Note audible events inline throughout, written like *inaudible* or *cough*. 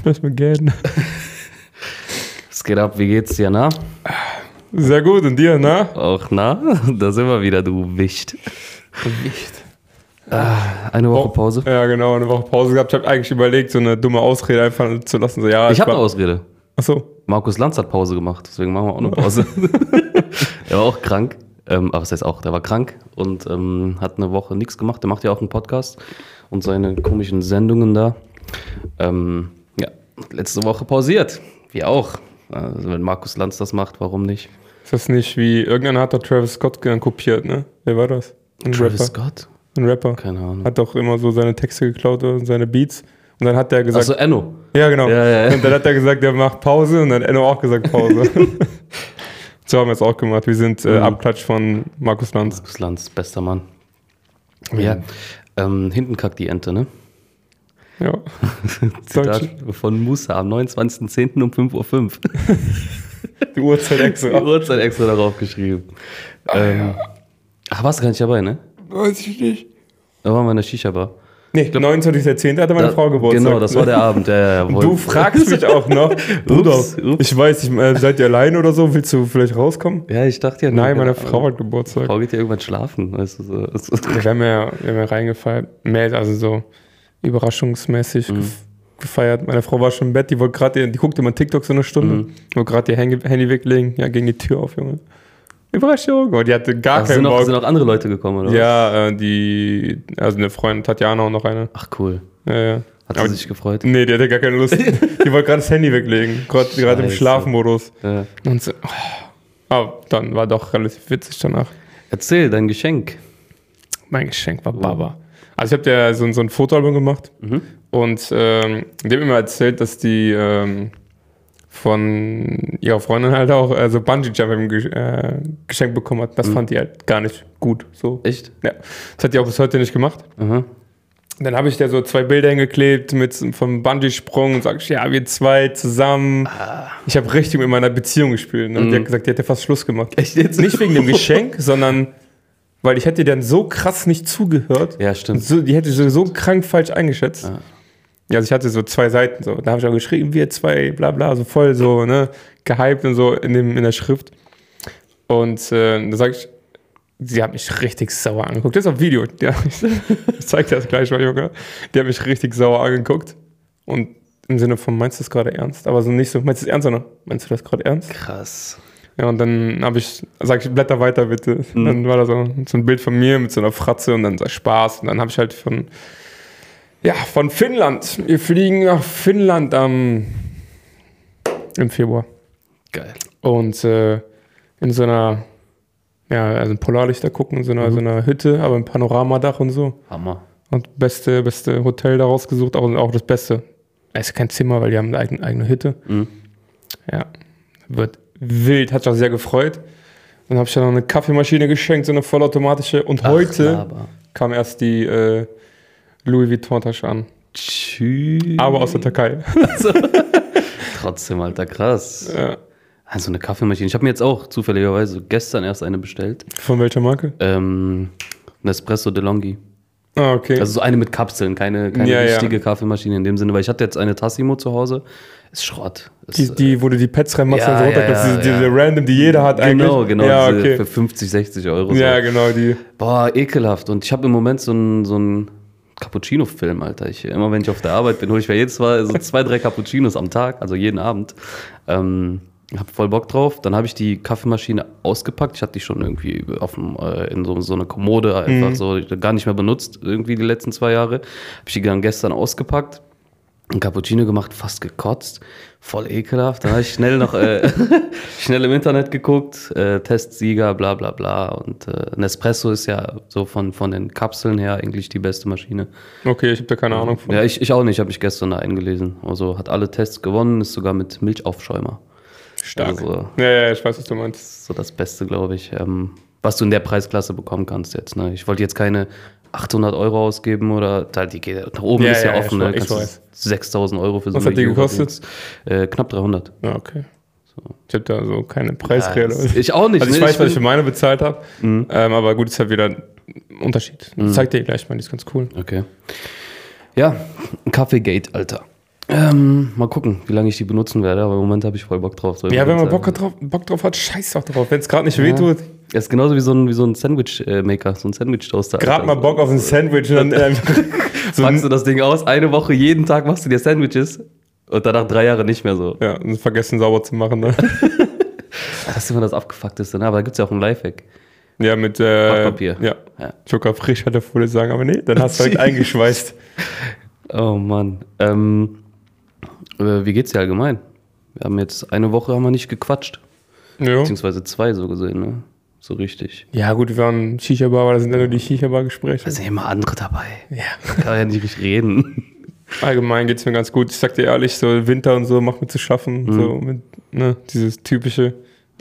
*laughs* Lass mal gehen. Es geht ab, wie geht's dir, na? Sehr gut, und dir, ne? Auch na? Da sind wir wieder, du Wicht. Wicht. Eine Woche Pause. Ja, genau, eine Woche Pause gehabt. Ich habe eigentlich überlegt, so eine dumme Ausrede einfach zu lassen. So, ja, Ich habe eine Ausrede. Achso. Markus Lanz hat Pause gemacht, deswegen machen wir auch eine Pause. *laughs* er war auch krank. Ähm, aber was heißt auch, der war krank und ähm, hat eine Woche nichts gemacht. Der macht ja auch einen Podcast und seine komischen Sendungen da. Ähm, letzte Woche pausiert. Wir auch. Also wenn Markus Lanz das macht, warum nicht? Ist das nicht wie, irgendeiner hat doch Travis Scott kopiert, ne? Wer war das? Ein Travis Rapper. Scott? Ein Rapper. Keine Ahnung. Hat doch immer so seine Texte geklaut und seine Beats. Und dann hat der gesagt, Achso, Enno. ja genau. Ja, ja, ja. Und dann hat er gesagt, der macht Pause und dann Enno auch gesagt Pause. *laughs* so haben wir es auch gemacht. Wir sind äh, Mhm. Abklatsch von Markus Lanz. Markus Lanz, bester Mann. Ja. Ähm, hinten kackt die Ente, ne? Ja. *laughs* Zitat von Musa am 29.10. um 5.05 Uhr. *laughs* Die Uhrzeit Die extra. Uhrzeit extra darauf geschrieben. ähm, Ach, warst du gar nicht dabei, ne? Weiß ich nicht. Da waren wir in der Shisha-Bar. Nee, 29.10. hatte meine Da- Frau Geburtstag. Genau, das war der *laughs* Abend. Ja, ja, ja, Du fragst mich auch noch, Bruder, Ups, ups. ich weiß, ich, äh, seid ihr allein oder so? Willst du vielleicht rauskommen? Ja, ich dachte ja. Nein, meine keine Frau hat Geburtstag. Frau geht ja irgendwann schlafen. Weißt du, so. Das ist- Wir haben ja, wir haben ja reingefeiert, mehr, also so überraschungsmäßig Mhm. gef- gefeiert. Meine Frau war schon im Bett, die wollte gerade, die guckte immer TikTok so eine Stunde, Mhm. wollte gerade ihr Handy, weglegen, ja, ging die Tür auf, Junge. Überraschung. Und die hatte gar Ach, keinen sind, auch, Bock. sind auch andere Leute gekommen, oder? was? ja, äh, die, also eine Freundin, Tatjana und noch eine. Ach, cool. Ja, ja. Hat Aber sie sich gefreut? Nee, die hatte gar keine Lust. *laughs* die wollte gerade das Handy weglegen, gerade im. Schlafmodus. Ja. Und so, oh. Aber dann war doch relativ witzig danach. Erzähl, dein Geschenk. Mein Geschenk war Baba. Also ich habe dir so, so ein Fotoalbum gemacht Mhm. und ähm, mir mal erzählt, dass die ähm, von ihrer Freundin halt auch äh, so Bungee Jump ge äh, geschenkt bekommen hat. Das fand die halt gar nicht gut. So. Echt? Ja. Das hat die auch bis heute nicht gemacht. Aha. Dann habe ich da so zwei Bilder hingeklebt mit vom Bungee-Sprung und sag ich, ja, wir zwei zusammen. Ich habe richtig mit meiner Beziehung gespielt. Ne? Und Die hat gesagt, die hätte fast Schluss gemacht. Echt jetzt? Nicht wegen dem Geschenk, *laughs* sondern weil ich hätte dir dann so krass nicht zugehört. Ja, stimmt. So, die hätte so, so krank falsch eingeschätzt. Ja. Also ich hatte so zwei Seiten, so. da habe ich auch geschrieben, wir zwei, bla bla, so voll so, ne, gehypt und so in, dem, in der Schrift. Und äh, da sage ich, sie hat mich richtig sauer angeguckt. Das ist auf Video. Ja, ich *laughs* ich zeig dir das gleich mal, Junge. Die hat mich richtig sauer angeguckt. Und im Sinne von, meinst du das gerade ernst? Aber so nicht so, meinst du das ernst, sondern meinst du das gerade ernst? Krass. Ja, und dann habe ich, sag ich, blätter weiter bitte. Mhm. Dann war da so, so ein Bild von mir mit so einer Fratze und dann so Spaß. Und dann habe ich halt von, ja, von Finnland. Wir fliegen nach Finnland am, im Februar. Geil. Und äh, in so einer, ja, also ein Polarlichter gucken, in so einer, Mhm. so einer Hütte, aber ein Panoramadach und so. Hammer. Und beste, beste Hotel da rausgesucht, auch, auch das Beste. Es ist kein Zimmer, weil die haben eine eigene, eigene Hütte. Mhm. Ja, wird wild, hat sich auch sehr gefreut. Dann habe ich ja noch eine Kaffeemaschine geschenkt, so eine vollautomatische. Und Ach, heute laber. kam erst die äh, Louis Vuitton-Tasche an. Tschüss. Aber aus der Türkei. *laughs* Trotzdem, Alter, krass. ja. Also eine Kaffeemaschine. Ich habe mir jetzt auch zufälligerweise gestern erst eine bestellt. Von welcher Marke? Ähm, Nespresso DeLonghi. Ah, okay. Also so eine mit Kapseln, keine, keine Ja, ja. richtige Kaffeemaschine in dem Sinne, weil ich hatte jetzt eine Tassimo zu Hause. Ist Schrott. Ist, die, die, wo du die Pads reinmachst Ja, und so runterklappst, ja, diese, ja. diese random, die jeder hat äh, genau, eigentlich. genau, Ja, okay. für 50, 60 Euro. So. Ja, genau, die. Boah, ekelhaft. Und ich habe im Moment so einen so einen Cappuccino-Film, Alter. Ich, immer wenn ich auf der Arbeit bin, hole ich mir jedes Mal so zwei, drei Cappuccinos am Tag, also jeden Abend. Ähm, hab voll Bock drauf. Dann habe ich die Kaffeemaschine ausgepackt. Ich hatte die schon irgendwie auf dem, äh, in so, so eine Kommode einfach so gar nicht mehr benutzt, irgendwie die letzten zwei Jahre. Habe ich die dann gestern ausgepackt. Ein Cappuccino gemacht, fast gekotzt, voll ekelhaft. Dann habe ich schnell noch äh, *laughs* schnell im Internet geguckt, äh, Testsieger, bla bla bla. Und äh, Nespresso ist ja so von, von den Kapseln her eigentlich die beste Maschine. Okay, ich habe da keine Ahnung von. Ja, ich, ich auch nicht, habe ich gestern da eingelesen. Also hat alle Tests gewonnen, ist sogar mit Milchaufschäumer. Stark. Also Ja, ja, ich weiß, was du meinst. so das Beste, glaube ich, ähm, was du in der Preisklasse bekommen kannst jetzt. Ne? Ich wollte jetzt keine 800 Euro ausgeben oder da die geht nach oben Ja, ist ja, ja, ja, offen. ich ne? ich weiß. du 6000 Euro für so Was hat die gekostet? Äh, knapp 300. Ja, okay. Ich habe da so keine das- ich auch nicht. Also ich ne? weiß, was ich für meine bezahlt habe. Ähm, aber gut, ist halt wieder ein Unterschied. Ich zeig dir gleich mal, die ist ganz cool. Okay. Ja, ein Kaffeegate, Alter. Ähm, mal gucken, wie lange ich die benutzen werde, aber im Moment habe ich voll Bock drauf. Ja, wenn man. Bock drauf, Bock drauf hat, scheiß doch drauf. Wenn es gerade nicht Ja. wehtut, Das ist genauso wie so ein, wie so ein Sandwich-Maker, so ein Sandwich-Toaster. gerade mal. Bock auf ein Sandwich und dann ähm, *laughs* so Packst du ein, das Ding aus, eine Woche, jeden Tag machst du dir Sandwiches und danach drei Jahre nicht mehr so. ja, und vergessen sauber zu machen. Ne? *laughs* Das ist immer das Abgefuckteste, ne? aber da gibt es ja auch einen Lifehack. Ja, mit äh, Backpapier. Ja. Ja. Zucker frisch hat er vorher sagen, aber nee, dann hast du halt *laughs* eingeschweißt. Oh Mann. Ähm, äh, wie geht's dir allgemein? Wir haben jetzt eine Woche haben wir nicht gequatscht. Ja. Beziehungsweise zwei so gesehen, ne? So richtig. ja, gut, wir waren Shisha-Bar, aber da sind ja nur die Shisha-Bar-Gespräche. Da sind immer andere dabei. Ja. Kann man ja nicht richtig reden. *laughs* Allgemein geht es mir ganz gut. Ich sag dir ehrlich, so Winter und so macht mir zu schaffen. Mhm. So mit, ne, dieses typische.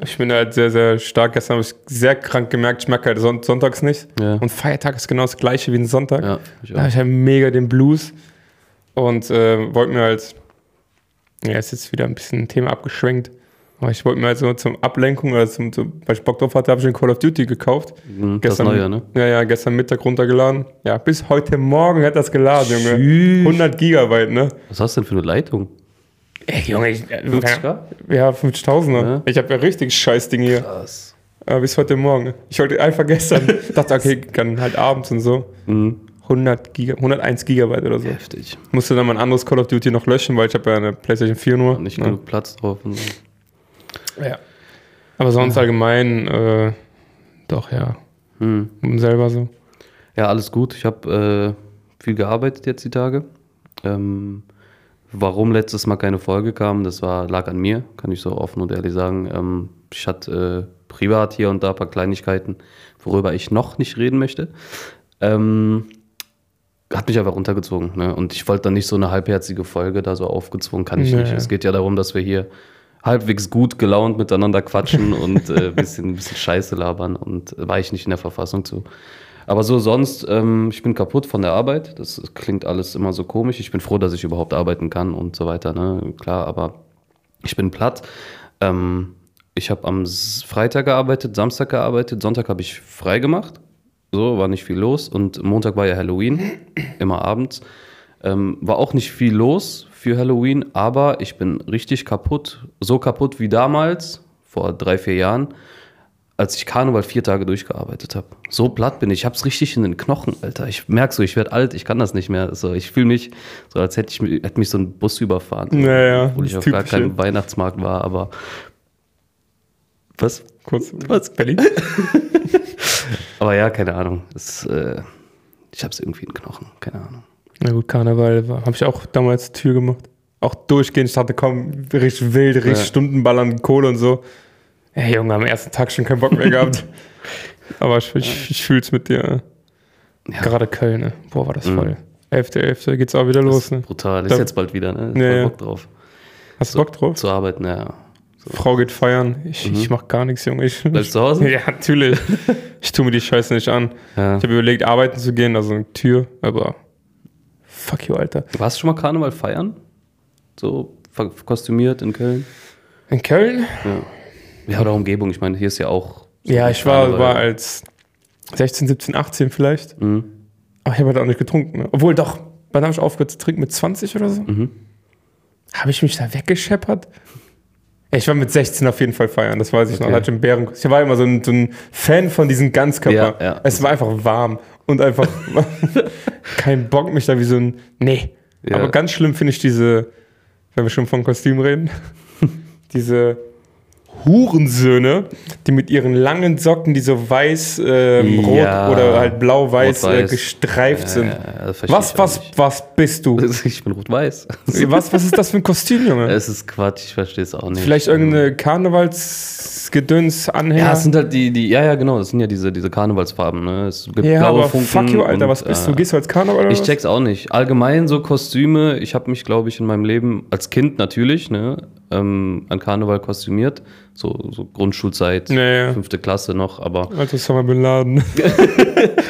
Ich bin halt sehr, sehr stark. Gestern habe ich sehr krank gemerkt, ich merke halt son sonntags nicht. Ja. Und Feiertag ist genau das gleiche wie ein Sonntag. Ja, ich Da habe ich halt mega den Blues. Und äh, wollte mir halt, ja, ist jetzt wieder ein bisschen ein Thema abgeschwenkt. Aber ich wollte mir halt so zum Ablenkung oder zum, zum weil ich Bock drauf hatte, habe ich den Call of Duty gekauft. Mhm, Das Neue, ne? Ja, ja, gestern Mittag runtergeladen. Ja, bis heute Morgen hat das geladen, Junge. Tschüss. 100 Gigabyte, ne? Was hast du denn für eine Leitung? Ey, Junge, ich, äh, 50k? ja, 50.000er. Ja. Ich habe ja richtig scheiß Ding hier. Krass. Aber bis heute Morgen. Ich wollte einfach gestern, *laughs* dachte, okay, kann halt abends und so. Mhm. 100 Giga, 101 Gigabyte oder so. Heftig. Musste dann mein anderes Call of Duty noch löschen, weil ich habe ja eine PlayStation 4 nur. Nicht ne? genug Platz drauf und so. Ja. Aber sonst allgemein, äh, doch, ja. Mhm. Selber so. Ja, alles gut. Ich habe äh, viel gearbeitet jetzt die Tage. Ähm, warum letztes Mal keine Folge kam, das war, lag an mir, kann ich so offen und ehrlich sagen. Ähm, ich hatte äh, privat hier und da ein paar Kleinigkeiten, worüber ich noch nicht reden möchte. Ähm, hat mich einfach runtergezogen. Ne? Und ich wollte dann nicht so eine halbherzige Folge da so aufgezwungen, kann ich Nee. nicht. Es geht ja darum, dass wir hier halbwegs gut gelaunt miteinander quatschen *laughs* und ein äh, bisschen, bisschen Scheiße labern und war ich nicht in der Verfassung zu. Aber so sonst, ähm, ich bin kaputt von der Arbeit. Das klingt alles immer so komisch. Ich bin froh, dass ich überhaupt arbeiten kann und so weiter. Ne? Klar, aber ich bin platt. Ähm, ich habe am Freitag gearbeitet, Samstag gearbeitet, Sonntag habe ich frei gemacht. So, war nicht viel los. Und Montag war ja Halloween, immer abends. Ähm, war auch nicht viel los für Halloween, aber ich bin richtig kaputt. So kaputt wie damals, vor drei, vier Jahren, als ich Karneval vier Tage durchgearbeitet habe. So platt bin ich. Ich habe es richtig in den Knochen, Alter. Ich merke so, ich werde alt, ich kann das nicht mehr. So, ich fühle mich so, als hätte, ich, hätte mich so ein Bus überfahren. Naja, Obwohl ich auf gar keinem Weihnachtsmarkt war, aber. Was? Kurz. Was? Berlin? *laughs* Aber ja, keine Ahnung. Das, äh, ich habe es irgendwie in den Knochen, keine Ahnung. Na gut, Karneval habe ich auch damals Tür gemacht. Auch durchgehend. Ich dachte, komm, richtig wild, richtig Ja. Stundenballern, Kohle und so. Ey, Junge, am ersten Tag schon keinen Bock mehr gehabt. *laughs* Aber ich, ich, ich fühl's mit dir. Ja. Gerade Köln, ne? Boah, war das Mhm. voll. 11.11. geht's auch wieder los, ne? Brutal. Ist Da- jetzt bald wieder, ne? Voll ja. Bock drauf. Hast du Bock drauf? Zu arbeiten, ja. Frau geht feiern. Ich, Mhm. ich mach gar nichts, Junge. Ich, Bleibst *laughs* du zu Hause? Ja, natürlich. ich tue mir die Scheiße nicht an. Ja. Ich habe überlegt, arbeiten zu gehen, also eine Tür, aber fuck you, Alter. Warst du schon mal Karneval feiern? So kostümiert in Köln? In Köln? Ja. Ja, oder Umgebung. Ich meine, hier ist ja auch. so Ja, ich war, war als 16, 17, 18 vielleicht. Mhm. Aber ich habe halt auch nicht getrunken. Ne? Obwohl doch, wann habe ich aufgehört zu trinken? Mit 20 oder so? Mhm. Habe ich mich da weggescheppert? Ich war mit 16 auf jeden Fall feiern, das weiß ich noch. Okay. Da hatte ich einen Bären. Ich war immer so ein, so ein Fan von diesen Ganzkörper. Ja, ja. Es war einfach warm und einfach *laughs* kein Bock, mich da wie so ein. Nee. Ja. Aber ganz schlimm finde ich diese, wenn wir schon von Kostüm reden, *laughs* diese Hurensöhne, die mit ihren langen Socken, die so weiß, ähm, rot Ja. oder halt blau-weiß äh, gestreift sind. Ja, das verstehe Was, was, nicht. was bist du? *laughs* Ich bin rot-weiß. *laughs* Was, was ist das für ein Kostüm, Junge? Es ist Quatsch, ich verstehe es auch nicht. Vielleicht irgendeine Karnevalsgedöns-Anhänger? Ja, es sind halt die, die, ja, ja, genau, das sind ja diese, diese Karnevalsfarben, ne? Es gibt Ja, blaue aber Funken. fuck you, Alter, was bist du? äh, Gehst du als Karneval oder Ich check's auch nicht. Allgemein so Kostüme, ich habe mich, glaube ich, in meinem Leben als Kind natürlich, ne, ähm, an Karneval kostümiert. So, so Grundschulzeit, Ja, ja. fünfte Klasse noch, aber *laughs* Alter, Osama Bin Laden.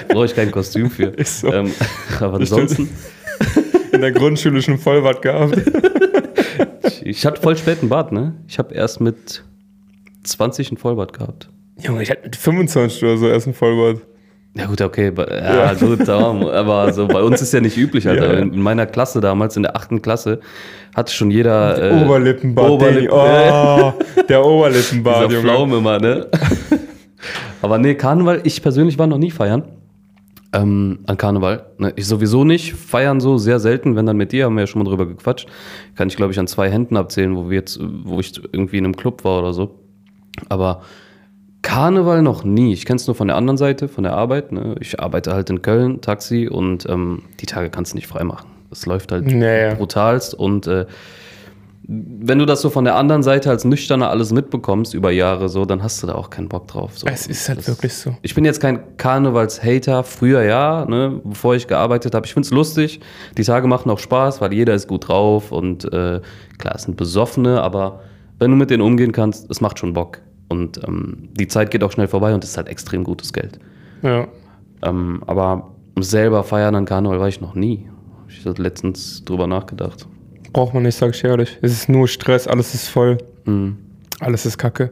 brauche ich kein Kostüm für. *laughs* Ist so. ähm, *laughs* aber ansonsten, In der Grundschule schon Vollbart gehabt. ich, ich hatte voll spät einen Bart, ne? Ich habe erst mit 20 einen Vollbart gehabt. Junge, ich hatte mit 25 oder so erst ein Vollbart. Ja gut, okay, bei- ja, gut, aber aber so bei uns ist ja nicht üblich, Alter. Ja. In meiner Klasse damals, in der achten Klasse, hatte schon jeder äh, Oberlippenbart. Oberlippen, oh, *laughs* der Oberlippenbart, dieser. Pflaume immer, ne? *laughs* aber nee, Karneval, ich persönlich war noch nie feiern. Ähm, an Karneval. Ne, ich sowieso nicht. Feiern so sehr selten, wenn dann mit dir, haben wir ja schon mal drüber gequatscht. Kann ich, glaube ich, an zwei Händen abzählen, wo wir jetzt, wo ich irgendwie in einem Club war oder so. Aber Karneval noch nie. Ich kenne es nur von der anderen Seite, von der Arbeit. Ne? Ich arbeite halt in Köln, Taxi und ähm, die Tage kannst du nicht frei machen. Es läuft halt Naja. brutalst und äh, wenn du das so von der anderen Seite als Nüchterner alles mitbekommst über Jahre so, dann hast du da auch keinen Bock drauf. So. Es ist halt Das- wirklich so. Ich bin jetzt kein Karnevals-Hater, früher ja, ne, bevor ich gearbeitet habe. Ich finde es lustig. Die Tage machen auch Spaß, weil jeder ist gut drauf und äh, klar, es sind Besoffene, aber wenn du mit denen umgehen kannst, es macht schon Bock. Und ähm, die Zeit geht auch schnell vorbei und es ist halt extrem gutes Geld. Ja. Ähm, aber selber feiern an Karneval war ich noch nie. Hab ich hab letztens drüber nachgedacht. Braucht man nicht, sag ich ehrlich. Es ist nur Stress, alles ist voll. Mhm. Alles ist kacke.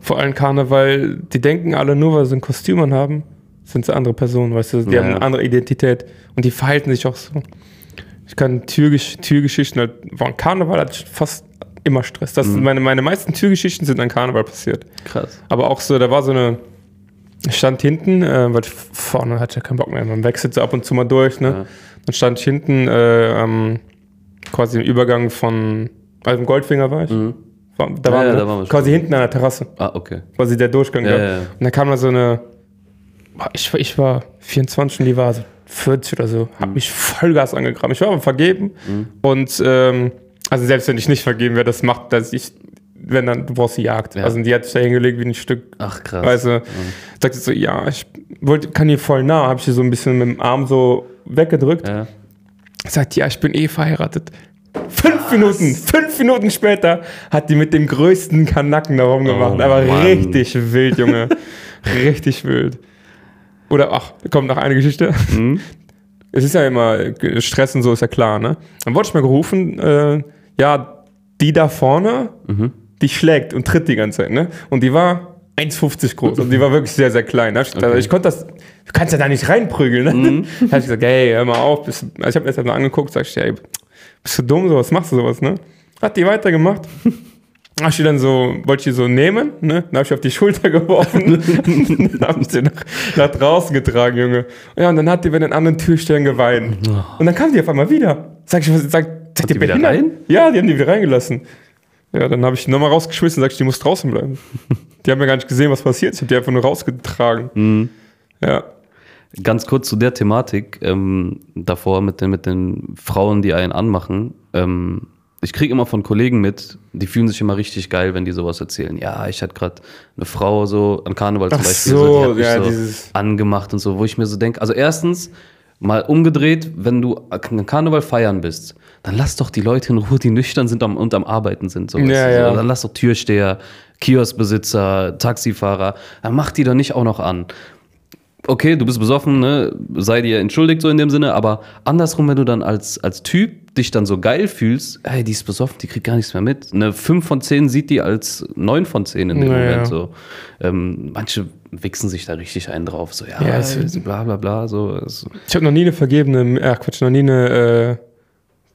Vor allem Karneval, die denken alle nur, weil sie ein Kostüm anhaben, sind sie andere Personen, weißt du, die Ja, haben ja. eine andere Identität und die verhalten sich auch so. Ich kann Türgesch Türgeschichten, halt, von Karneval hat fast immer Stress. Das Mhm. meine, meine meisten Türgeschichten sind an Karneval passiert. Krass. Aber auch so, da war so eine, ich stand hinten, äh, weil vorne hatte ja keinen Bock mehr. Man wechselt so ab und zu mal durch, ne? Ja. Dann stand ich hinten, äh, am- quasi im Übergang von, also im Goldfinger war ich. War, da, Ja, waren ja, wir, da waren wir schon. quasi hinten an der Terrasse, Ah, okay. quasi der Durchgang. Ja, da. Und da kam da so eine, ich, war- ich war 24 und die war so 40 oder so, Mhm. hab mich Vollgas angegraben. Ich war aber vergeben und ähm, also selbst wenn ich nicht vergeben wäre, das macht, dass ich, wenn dann, du brauchst die Jagd. Ja. Also die hat sich da hingelegt wie ein Stück Ach, krass. Weißt du, sagte so, ja, ich wollte, kann hier voll nah, habe ich hier so ein bisschen mit dem Arm so weggedrückt. Ja. Sagt, ja, ich bin eh verheiratet. Fünf Minuten, fünf Minuten später hat die mit dem größten Kanacken da rumgemacht. Oh, Aber Mann. richtig wild, Junge. *laughs* richtig wild. Oder, ach, kommt noch eine Geschichte. Mhm. Es ist ja immer äh, Stress und so, ist ja klar, ne? Dann wurde ich mal gerufen, äh, ja, die da vorne, Mhm. die schlägt und tritt die ganze Zeit, ne? Und die war 1,50 groß und die war wirklich sehr, sehr klein. Ich, Okay. ich konnte das, du kannst ja da nicht reinprügeln, ne? Mhm. *laughs* Da hab ich gesagt, hey, hör mal auf. Bist, also ich habe mir das mal angeguckt, sag ich, hey, bist du dumm, sowas machst du sowas, ne? Hat die weitergemacht. Hab ich die dann so, wollte ich die so nehmen, ne? Dann hab ich auf die *laughs* Schulter geworfen. *laughs* dann hab ich sie nach, nach draußen getragen, Junge. Ja, und dann hat die bei den anderen Türstellen geweint. Und dann kam die auf einmal wieder. Sag ich, was, sag, seid ihr die behindert? rein? Ja, die haben die wieder reingelassen. Ja, dann habe ich die nochmal rausgeschmissen und sag ich, die muss draußen bleiben. die haben ja gar nicht gesehen, was passiert. Ich habe die einfach nur rausgetragen. Mhm. Ja. Ganz kurz zu der Thematik ähm, davor mit den, mit den Frauen, die einen anmachen. Ähm, ich kriege immer von Kollegen mit, die fühlen sich immer richtig geil, wenn die sowas erzählen. Ja, ich hatte gerade eine Frau so an Karneval zum Ach Beispiel, so, so, die hat mich ja, so dieses- angemacht und so, wo ich mir so denke, also erstens mal umgedreht, wenn du an Karneval feiern bist, dann lass doch die Leute in Ruhe, die nüchtern sind und am Arbeiten sind. So, Ja, ja. so. Dann lass doch Türsteher, Kioskbesitzer, Taxifahrer, dann mach die doch nicht auch noch an okay, du bist besoffen, ne? sei dir entschuldigt so in dem Sinne, aber andersrum, wenn du dann als, als Typ dich dann so geil fühlst, hey, die ist besoffen, die kriegt gar nichts mehr mit. Eine 5 von 10 sieht die als 9 von 10 in dem Naja. Moment so. Ähm, manche wichsen sich da richtig einen drauf, so ja, Ja, bla bla bla, so. Es, Ich habe noch nie eine vergebene, ach Quatsch, noch nie eine äh,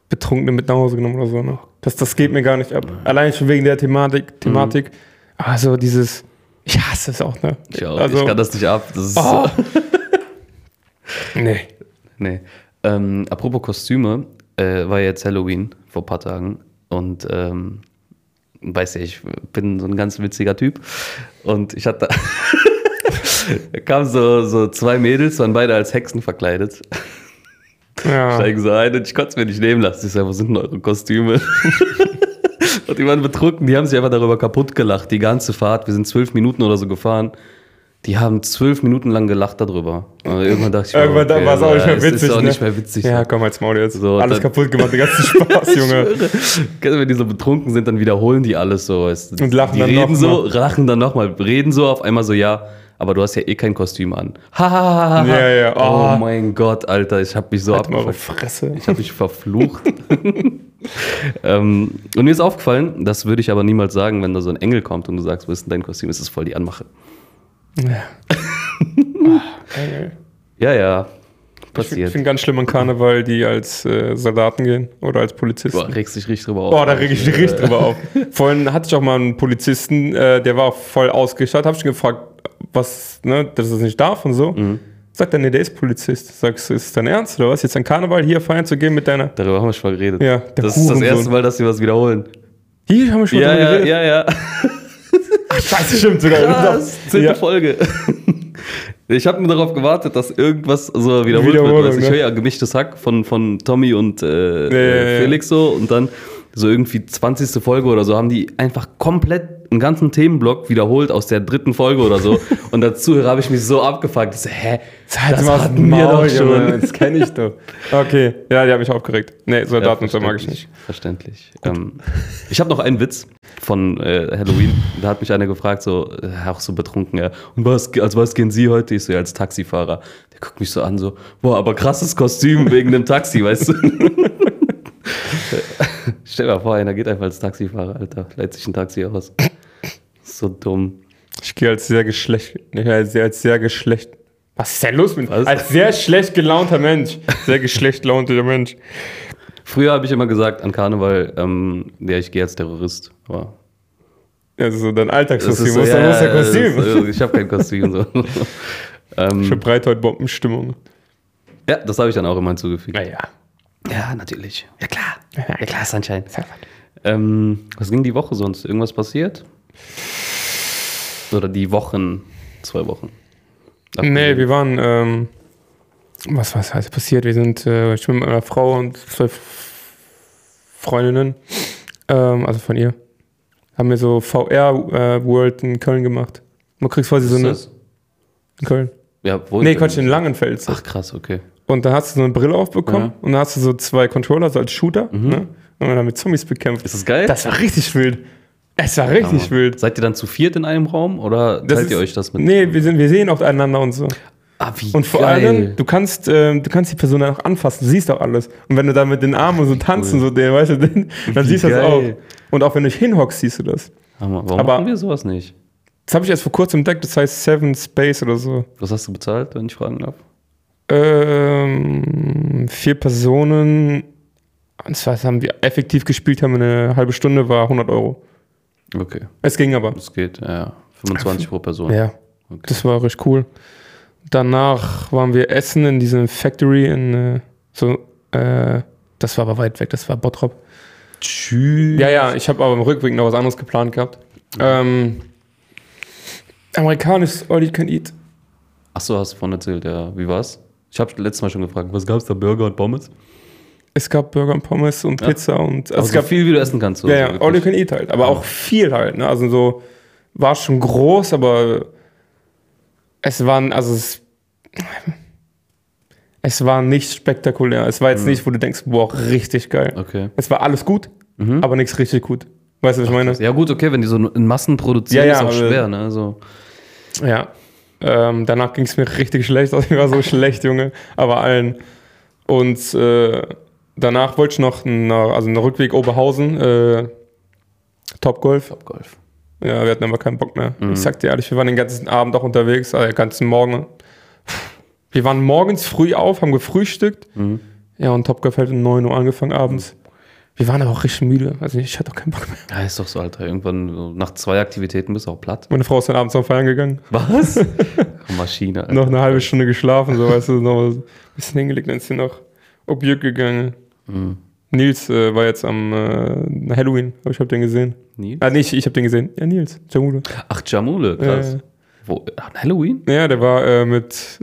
Betrunkene mit nach Hause genommen oder so. Ne? Das, das geht mir gar nicht ab. Allein schon wegen der Thematik. Thematik. Also dieses, ich hasse es auch, ne? ich, auch, also, ich kann das nicht ab. Das Oh. *laughs* nee. Nee. Ähm, apropos Kostüme, äh, war jetzt Halloween vor ein paar Tagen und ähm, weiß ja, ich bin so ein ganz witziger Typ und ich hatte *laughs* da kamen so, so zwei Mädels, waren beide als Hexen verkleidet. Ja. *laughs* Steigen so ein und ich konnte es mir nicht nehmen lassen. Ich sag, wo sind denn eure Kostüme? *laughs* und die waren betrunken, die haben sich einfach darüber kaputt gelacht, die ganze Fahrt. Wir sind zwölf Minuten oder so gefahren. Die haben zwölf Minuten lang gelacht darüber. Und irgendwann dachte ich, mir, Irgendwann okay, war es auch nicht mehr witzig. Ist auch ne? nicht mehr witzig. Ja, komm als Maul jetzt. So, alles kaputt gemacht, den ganzen *laughs* Spaß, Junge. Wenn die so betrunken sind, dann wiederholen die alles so. weißt. Und lachen die dann reden noch so, lachen dann nochmal, reden so auf einmal so, ja, aber du hast ja eh kein Kostüm an. Ha, ha, ha, ha. Ja, ja, Oh. oh. mein Gott, Alter, ich habe mich so Halt mal abgefuckt. Ich habe mich verflucht. *laughs* ähm, und mir ist aufgefallen, das würde ich aber niemals sagen, wenn da so ein Engel kommt und du sagst, wo ist denn dein Kostüm? Das ist voll die Anmache. Ja. *laughs* Ey, Ja, ja. Ich Passiert. finde ganz schlimm an Karneval, die als äh, Soldaten gehen oder als Polizisten. Boah, regst dich richtig drüber auf. Boah, da reg ich mich richtig drüber auf. *laughs* Vorhin hatte ich auch mal einen Polizisten, äh, der war voll ausgestattet. Hab ich ihn gefragt, was, ne, dass er das nicht darf und so. Mhm. Sagt er, nee, der ist Polizist. Sagst du, ist das dein Ernst oder was? Jetzt an Karneval hier feiern zu gehen mit deiner. Darüber haben wir schon mal geredet. Ja, das ist das erste Mal, dass sie was wiederholen. Hier haben wir schon Ja, drüber ja, geredet. ja, ja. Ach, *laughs* scheiße, stimmt sogar. Krass, zehnte Ja. Folge. *laughs* Ich habe nur darauf gewartet, dass irgendwas so wiederholt wird. weißt. Ich ne? höre ja gemischtes Hack von, von Tommy und äh, äh, ja. Felix so und dann so irgendwie 20. Folge oder so haben die einfach komplett einen ganzen Themenblock wiederholt aus der dritten Folge oder so. *laughs* und als Zuhörer habe ich mich so abgefuckt. Ich so, hä? Das, hatten wir doch schon. Das kenne ich doch. Okay, ja, die haben mich aufgeregt. Nee, Soldaten so mag ich nicht. Verständlich. Ähm, ich habe noch einen Witz von äh, Halloween. Da hat mich einer gefragt, so, äh, auch so betrunken, ja. Und was, als was gehen Sie heute? Ich so, ja, als Taxifahrer. Der guckt mich so an, so, boah, aber krasses Kostüm wegen dem Taxi, weißt du? *laughs* Stell dir mal vor, einer geht einfach als Taxifahrer, Alter. Leiht sich ein Taxi aus. So dumm. Ich gehe als sehr geschlecht, als sehr, als sehr geschlecht. Was ist denn los mit Was? Als sehr schlecht gelaunter Mensch. Sehr geschlecht gelaunter Mensch. Früher habe ich immer gesagt an Karneval, ähm, ja, ich gehe als Terrorist. Aber Also so dein Alltagskostüm. Wo ist denn los das Kostüm? ist, äh, ich habe kein Kostüm. So. *laughs* ähm, Für Breitheit Bombenstimmung. ja, das habe ich dann auch immer hinzugefügt. Naja. Ja, natürlich. Ja, klar. Ja, klar, Sunshine. Ähm, was ging die Woche sonst? Irgendwas passiert? Oder die Wochen? Zwei Wochen. Nee, wir waren, ähm, was was heißt passiert? Wir sind, äh, ich bin mit meiner Frau und zwei Freundinnen, ähm, also von ihr, haben wir so VR-World in Köln gemacht. Man kriegt quasi so Was eine, ist das? in Köln. Ja, wo Nee, Quatsch, in Langenfeld. Ach, krass, okay. Und dann hast du so eine Brille aufbekommen Ja. Mhm. und dann hast du so zwei Controller, so als Shooter, ne? Und dann mit Zombies bekämpft. Ist das geil? Das war richtig wild. Es war richtig Hammer. wild. Seid ihr dann zu viert in einem Raum oder teilt ist- ihr euch das mit? Nee, wir, sind, wir sehen auch einander und so. Ah, wie Und vor geil. allem, du kannst, ähm, du kannst die Person dann auch anfassen, du siehst auch alles. Und wenn du da mit den Armen so tanzt und so, den, weißt du, den, dann Wie siehst du das auch. Und auch wenn du dich hinhockst, siehst du das. Hammer. Warum Aber- machen wir sowas nicht? Das habe ich erst vor kurzem entdeckt, das heißt Seven Space oder so. Was hast du bezahlt, wenn ich fragen darf? Ähm, vier Personen, und zwar haben wir effektiv gespielt, haben wir eine halbe Stunde, war 100 Euro. Okay, Es ging aber. das geht. Ja, ja. 25 pro Person. Ja, Okay. das war richtig cool. Danach waren wir essen in diesem Factory in äh, so, äh, das war aber weit weg, das war Bottrop. Tschüss. Ja, ja, ich habe aber im Rückweg noch was anderes geplant gehabt. Ähm, amerikanisch All You Can Eat. Achso, hast du von erzählt, ja. Wie war's? Ich habe letztes Mal schon gefragt, was gab's da? Burger und Pommes? Es gab Burger und Pommes und Ja. Pizza und also Also es gab viel, wie du essen kannst. so. ja, ja, So All You. Can Eat halt, aber auch viel halt. Ne? Also so war schon groß, aber es waren also es, es war nicht spektakulär. Es war jetzt Mhm. nicht, wo du denkst, boah, richtig geil. Okay. Es war alles gut, Mhm. aber nichts richtig gut. Weißt du, was ich meine? Ja, gut, okay, wenn die so in Massen produzieren, Ja, ja, ist auch schwer, ne? Also, Ja. Ähm, danach ging es mir richtig schlecht. *laughs* Also ich war so schlecht, Junge. Aber allen. Und äh, danach wollte ich noch, einen, also einen Rückweg Oberhausen, äh, Topgolf. Golf. Ja, wir hatten aber keinen Bock mehr. Mhm. Ich sag dir ehrlich, wir waren den ganzen Abend auch unterwegs, also den ganzen Morgen. Wir waren morgens früh auf, haben gefrühstückt. Mhm. Ja, und Topgolf hat um 9 Uhr angefangen abends. Wir waren aber auch richtig müde. Also ich hatte auch keinen Bock mehr. Ja, ist doch so, Alter. Irgendwann nach zwei Aktivitäten bist du auch platt. Meine Frau ist dann abends noch feiern gegangen. Was? *laughs* Maschine, Alter. noch eine halbe Stunde geschlafen, so weißt du, noch ein bisschen hingelegt, dann ist sie noch Objekt gegangen. Mhm. Nils äh, war jetzt am äh, Halloween, aber ich habe den gesehen. Nils? Ah, nee, ich, habe den gesehen. Ja, Nils, Jamule. Ach, Jamule, krass. Ja. Wo, an Halloween? Ja, der war äh, mit,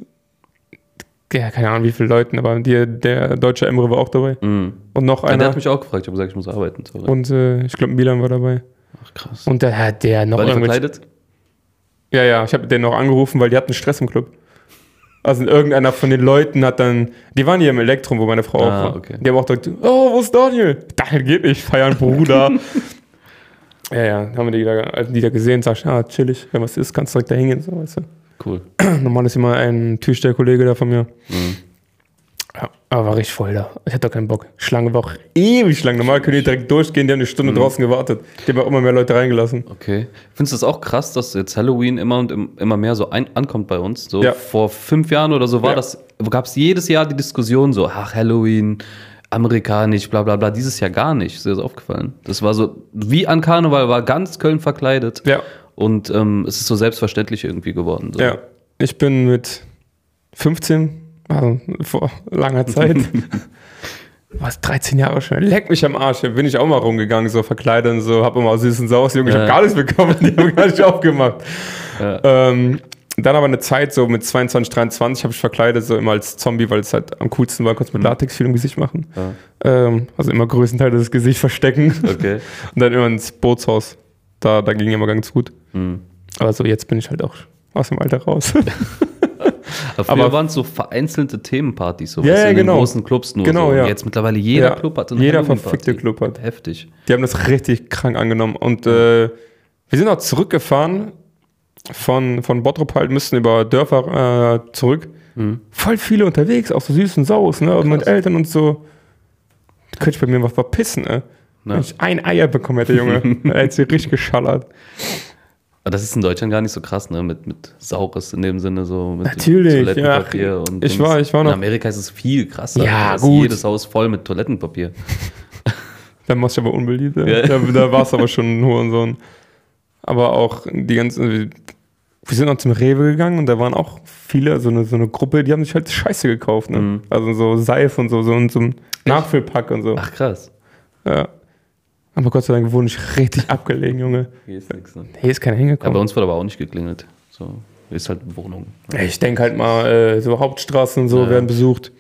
ja, keine Ahnung wie viele Leuten, aber die, der deutsche Emre war auch dabei. Mhm. Und noch Ja, der einer. hat mich auch gefragt. Ich habe gesagt, ich muss arbeiten. Sorry. Und äh, ich glaube, Milan war dabei. Ach, krass. Und der hat der noch War verkleidet? Ja, ja, ich habe den noch angerufen, weil die hatten Stress im Club. Also irgendeiner von den Leuten hat dann, die waren hier im Elektrum, wo meine Frau Ah, auch war. okay. Die haben auch gesagt, oh, wo ist Daniel? Daniel geht nicht, feiern Bruder. *laughs* ja, ja, haben wir die da, also die da gesehen, sag ich, ah, chillig, wenn was ist, kannst du direkt da hingehen, so, weißt du. Cool. *clears throat* Normal ist immer ein Türsteherkollege da von mir. Mhm. Ja, aber war richtig voll da. Ich hatte doch keinen Bock. Schlange war auch ewig lang. Normal können die direkt durchgehen, die haben eine Stunde Mhm. draußen gewartet. Die haben auch immer mehr Leute reingelassen. Okay. Findest du das auch krass, dass jetzt Halloween immer und im- immer mehr so ein, ankommt bei uns? So Ja. vor fünf Jahren oder so war Ja. das, gab es jedes Jahr die Diskussion so, ach, Halloween, amerikanisch, bla bla bla. Dieses Jahr gar nicht. Ist dir das aufgefallen? Das war so, wie an Karneval, war ganz Köln verkleidet. Ja. Und ähm, es ist so selbstverständlich irgendwie geworden. So. Ja. Ich bin mit 15, also vor langer *laughs* Zeit, was, 13 Jahre schon, leck mich am Arsch, bin ich auch mal rumgegangen, so verkleidet und so, hab immer süßen Saus, Junge, ich Ja. hab gar nichts bekommen, die haben gar nicht aufgemacht. Ja. Ähm, dann aber eine Zeit, so mit 22, 23, habe ich verkleidet, so immer als Zombie, weil es halt am coolsten war, kurz mit Latex viel im Gesicht machen. Ja. Ähm, also immer größtenteils das Gesicht verstecken. Okay. *laughs* Und dann immer ins Bootshaus. Da, da ging immer ganz gut. Hm. Also jetzt bin ich halt auch aus dem Alter raus. *laughs* Aber früher Aber- waren es so vereinzelte Themenpartys, so ja, in genau. den großen Clubs nur. Genau, so. ja. Jetzt mittlerweile jeder Ja. Club hat eine Jeder verfickte Club hat. Heftig. Die haben das richtig krank angenommen. Und äh, wir sind auch zurückgefahren von, von Bottrop halt, müssten über Dörfer äh, zurück. Voll viele unterwegs, auch so süß und saus, ne? Und mit Krass. Eltern und so. Da könnte ich bei mir was verpissen, ne? Wenn ich ein Eier bekommen hätte, Junge, *laughs* dann hätte sie richtig geschallert. Aber das ist in Deutschland gar nicht so krass, ne? Mit, mit Saures in dem Sinne, so mit Natürlich, Toilettenpapier ja. und Ich war- ich war noch- In Amerika ist es viel krasser. Ja, Da ist gut. jedes Haus voll mit Toilettenpapier. *laughs* Dann machst du aber unbeliebt. Ja. Da, da war es aber schon ein Hurensohn. Aber auch die ganzen. Wir sind noch zum Rewe gegangen und da waren auch viele, so eine, so eine Gruppe, die haben sich halt Scheiße gekauft. Ne? Mhm. Also so Seife und so, so, und so ein Nachfüllpack und so. Ach krass. Ja. Aber Gott sei Dank wurde ich richtig *laughs* abgelegen, Junge. Hier ist nichts, ne? Hier ist keiner Ja, bei hingekommen. uns wird aber auch nicht geklingelt. So, ist halt Wohnung. ich denke halt mal, äh, so Hauptstraßen und so Ja. werden besucht.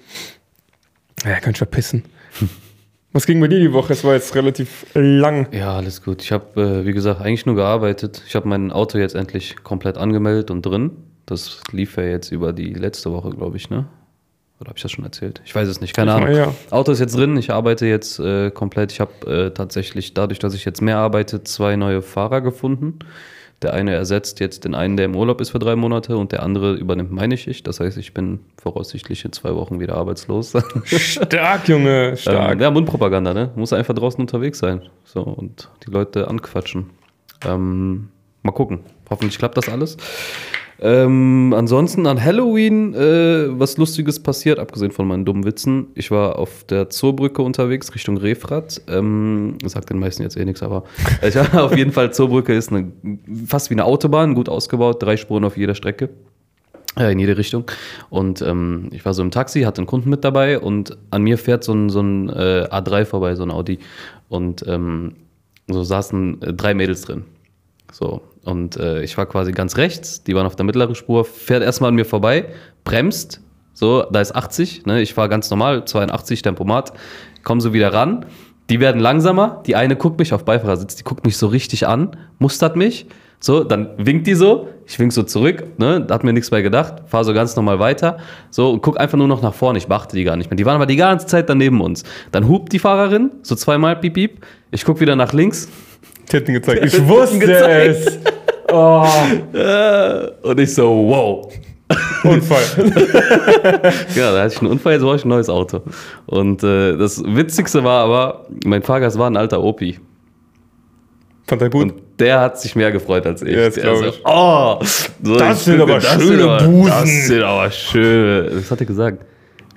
Ja, kann ich verpissen. *laughs* Was ging bei dir die Woche? Es war jetzt relativ lang. Ja, alles gut. Ich habe, äh, wie gesagt, eigentlich nur gearbeitet. Ich habe mein Auto jetzt endlich komplett angemeldet und drin. Das lief ja jetzt über die letzte Woche, glaube ich, ne? Oder habe ich das schon erzählt? Ich weiß es nicht, keine Ahnung. Ja. Auto ist jetzt drin, ich arbeite jetzt äh, komplett. Ich habe äh, tatsächlich, dadurch, dass ich jetzt mehr arbeite, zwei neue Fahrer gefunden. Der eine ersetzt jetzt den einen, der im Urlaub ist für drei Monate und der andere übernimmt meine Schicht. Das heißt, ich bin voraussichtlich in zwei Wochen wieder arbeitslos. *laughs* Stark, Junge, stark. Ähm, ja, Mundpropaganda, ne? Muss einfach draußen unterwegs sein. So, und die Leute anquatschen. Ähm, mal gucken. Hoffentlich klappt das alles. Ähm, ansonsten an Halloween äh, was Lustiges passiert, abgesehen von meinen dummen Witzen. Ich war auf der Zoobrücke unterwegs Richtung Refrat. Ähm, sagt den meisten jetzt eh nichts, aber *laughs* ich auf jeden Fall Zoobrücke ist eine, fast wie eine Autobahn, gut ausgebaut, drei Spuren auf jeder Strecke. Ja, in jede Richtung. Und ähm, ich war so im Taxi, hatte einen Kunden mit dabei und an mir fährt so ein, so ein äh, A3 vorbei, so ein Audi. Und ähm, so saßen äh, drei Mädels drin. So. Und äh, ich war quasi ganz rechts, die waren auf der mittleren Spur, fährt erstmal an mir vorbei, bremst, so, da ist 80, ne? ich war ganz normal, 82, Tempomat, komm so wieder ran, die werden langsamer, die eine guckt mich auf Beifahrersitz, die guckt mich so richtig an, mustert mich, so, dann winkt die so, ich wink so zurück, ne, hat mir nichts bei gedacht, fahr so ganz normal weiter, so, und guck einfach nur noch nach vorne, ich beachte die gar nicht mehr. Die waren aber die ganze Zeit dann neben uns. Dann hupt die Fahrerin, so zweimal, piep, piep, ich guck wieder nach links, Titten gezeigt. Ich Titten wusste gezeigt. es. *laughs* Oh, und ich so, wow. Unfall. *laughs* Ja, da hatte ich einen Unfall, jetzt brauche ich ein neues Auto. Und äh, das Witzigste war aber, mein Fahrgast war ein alter Opi. Fand er gut. Und der hat sich mehr gefreut als ich. Ja, das Der so, ich. oh, so, Das sind aber das schöne sind aber, Busen. Das sind aber schöne. Was hat er gesagt?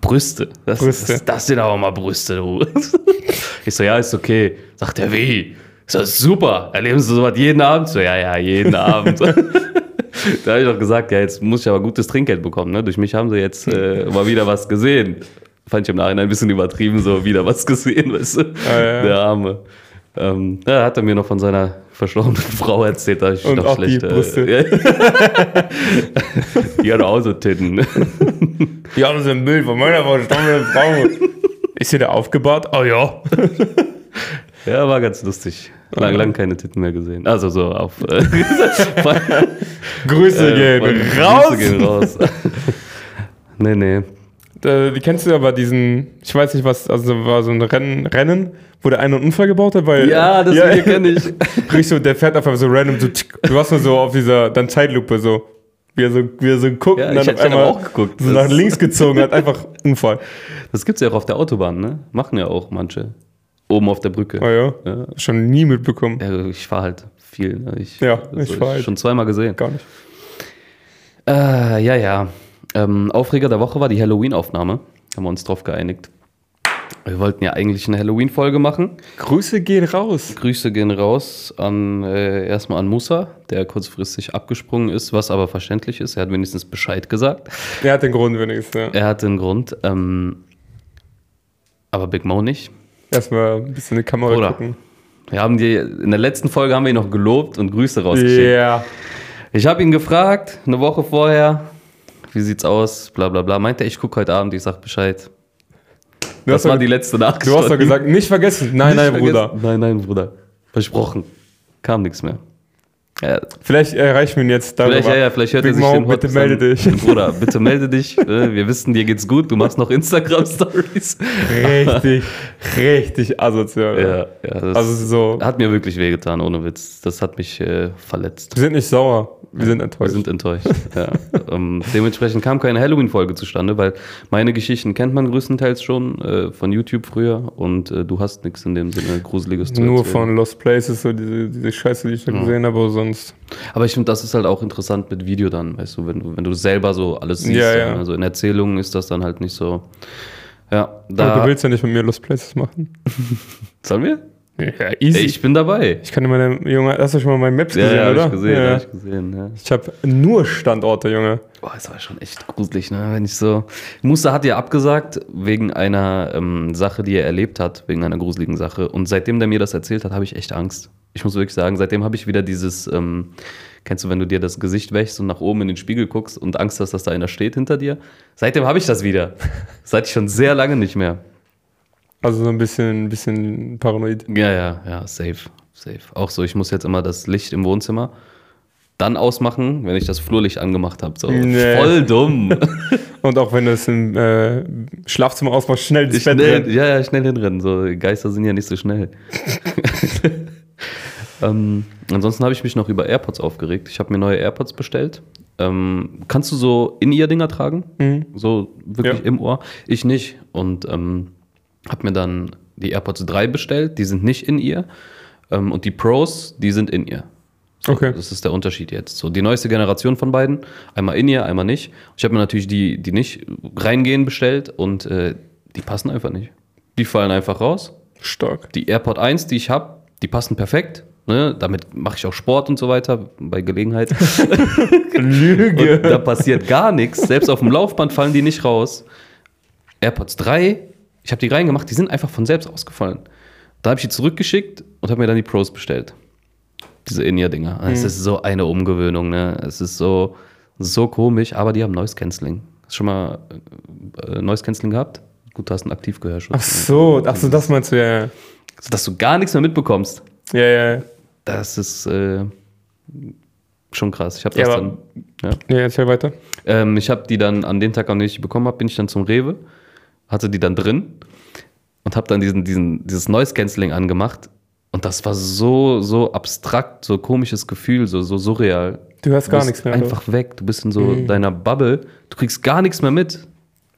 Brüste. Das, Brüste. Das, das sind aber mal Brüste, du. *laughs* Ich so, ja, ist okay. Sagt er, wie? So, super. Erleben Sie sowas jeden Abend? So, ja, ja, jeden *laughs* Abend. *laughs* Da habe ich doch gesagt, ja, jetzt muss ich aber gutes Trinkgeld bekommen. Ne? Durch mich haben sie jetzt äh, mal wieder was gesehen. Fand ich im Nachhinein ein bisschen übertrieben, so wieder was gesehen, *laughs* weißt du? Ah, ja. Der Arme. Ähm, ja, hat er mir noch von seiner verstorbenen Frau erzählt, da ich Und noch auch die schlecht. Brüste. Äh, die hat auch so Titten. Die haben so ein Bild von meiner verstorbenen Frau. Ist hier der aufgebaut? Oh ja. Ja, war ganz lustig. Lang, lang keine Titten mehr gesehen. Also so auf. Äh, *laughs* Grüße äh, gehen raus. Grüße gehen raus. *laughs* nee, nee. Äh, Die kennst du aber diesen, ich weiß nicht was, also war so ein Rennen, Rennen wo der eine einen Unfall gebaut hat, weil. Ja, das kenne ich. *laughs* Richtig so, der fährt einfach so random so, du warst nur so auf dieser, dann Zeitlupe so. Wie er so, wie er so guckt Ja, und dann auf einmal aber auch geguckt. so nach links gezogen hat. Einfach Unfall. Das gibt's ja auch auf der Autobahn, ne? Machen ja auch manche. Oben auf der Brücke. Oh ja. Ja. Schon nie mitbekommen. Ja, ich fahre halt viel. Ne? Ich, Ja, ich fahr halt. Schon zweimal gesehen. Gar nicht. Äh, ja, ja. Ähm, Aufreger der Woche war die Halloween-Aufnahme. Haben wir uns drauf geeinigt. Wir wollten ja eigentlich eine Halloween-Folge machen. Grüße gehen raus. Grüße gehen raus an äh, erstmal an Musa, der kurzfristig abgesprungen ist, was aber verständlich ist. Er hat wenigstens Bescheid gesagt. Er hat den Grund wenigstens, ja. Er hatte einen Grund. Ähm, aber Big Mo nicht. Erstmal ein bisschen in die Kamera Bruder. gucken. Wir haben die, in der letzten Folge haben wir ihn noch gelobt und Grüße rausgeschickt. Ja. Ich habe ihn gefragt, eine Woche vorher, wie sieht's aus, bla bla bla. Meinte er, ich gucke heute Abend, ich sag Bescheid. Du Das war die letzte Nachricht. du hast doch gesagt, nicht vergessen. Nein, Nicht nein, Bruder. vergessen. Nein, nein, Bruder. Versprochen. Kam nichts mehr. Ja, Vielleicht erreichen wir ihn jetzt darüber. vielleicht, ja, ja, vielleicht hört Big er sich Mo, den bitte melde dich. *laughs* Bruder, bitte *laughs* melde dich. Äh, Wir wissen, dir geht's gut. Du machst noch Instagram-Stories. Richtig, richtig asozial. Ja, ja. Das Also so, hat mir wirklich wehgetan, ohne Witz. Das hat mich äh, verletzt. wir sind nicht sauer, wir sind Wir enttäuscht. sind enttäuscht. ja. ähm, dementsprechend kam keine Halloween-Folge zustande, weil meine Geschichten kennt man größtenteils schon äh, von YouTube früher und äh, du hast nichts in dem Sinne Gruseliges zu Nur erzählen. von Lost Places, so diese, diese Scheiße, die ich da gesehen habe, aber sonst. Aber ich finde, das ist halt auch interessant mit Video dann, weißt du, wenn du, wenn du selber so alles siehst. Ja, ja. Also in Erzählungen ist das dann halt nicht so. Ja, Aber da. du willst ja nicht mit mir Lost Places machen. *laughs* Sollen wir? Ja, easy. Ich, Ich bin dabei. kann dir meine, Junge, hast du schon mal meine Maps Ja, gesehen, ja, hab oder? ich gesehen, ja. hab ich gesehen, ja. Ich habe nur Standorte, Junge. Boah, das war schon echt gruselig, ne? Wenn ich so. Musa hat ja abgesagt wegen einer ähm, Sache, die er erlebt hat, wegen einer gruseligen Sache. Und seitdem der mir das erzählt hat, habe ich echt Angst. Ich muss wirklich sagen, seitdem habe ich wieder dieses, ähm, kennst du, wenn du dir das Gesicht wächst und nach oben in den Spiegel guckst und Angst hast, dass da einer steht hinter dir? Seitdem habe ich das wieder. *laughs* Seit ich schon sehr lange nicht mehr. Also so ein bisschen, ein bisschen paranoid. Ja, ja, ja, safe, safe. Auch so, ich muss jetzt immer das Licht im Wohnzimmer dann ausmachen, wenn ich das Flurlicht angemacht habe. So. Nee. Voll dumm. *laughs* Und auch wenn du es im äh, Schlafzimmer ausmachst, schnell ins Bett Schnell, ja, ja, schnell hinrennen. So, Geister sind ja nicht so schnell. *laughs* ähm, ansonsten habe ich mich noch über AirPods aufgeregt. Ich habe mir neue AirPods bestellt. Ähm, kannst du so In-Ear-Dinger tragen? Mhm. So wirklich Ja. im Ohr? Ich nicht. Und ähm, habe mir dann die AirPods 3 bestellt. Die sind nicht In-Ear. Ähm, und die Pros, die sind In-Ear. So, Okay. Das ist der Unterschied jetzt. So, die neueste Generation von beiden, einmal in ihr, einmal nicht. Ich habe mir natürlich die, die nicht reingehen bestellt und äh, die passen einfach nicht. Die fallen einfach raus. Stark. Die AirPod 1, die ich habe, die passen perfekt. Ne? Damit mache ich auch Sport und so weiter bei Gelegenheit. *laughs* Lüge. Und da passiert gar nichts. Selbst auf dem Laufband fallen die nicht raus. AirPods 3, ich habe die reingemacht, die sind einfach von selbst ausgefallen. Da habe ich die zurückgeschickt und habe mir dann die Pros bestellt. Diese In-Ear-Dinger. Es ist so eine Umgewöhnung, ne? Es ist so, so komisch, aber die haben Noise Cancelling. Hast du schon mal äh, Noise Cancelling gehabt? Gut, du hast einen Aktivgehörschutz. Ach so, ach so, das meinst du ja. ja. Dass du gar nichts mehr mitbekommst. Ja, ja, ja. Das ist äh, schon krass. Ich habe Ja, das aber- dann. Ja. Ja, erzähl weiter. Ähm, ich habe die dann an dem Tag, an dem ich die bekommen habe, bin ich dann zum Rewe, hatte die dann drin und habe dann diesen, diesen, dieses Noise Cancelling angemacht. Und das war so, so abstrakt, so komisches Gefühl, so, so surreal. Du hörst Du gar nichts mehr. Einfach weg. Du bist in so deiner Bubble. Du kriegst gar nichts mehr mit.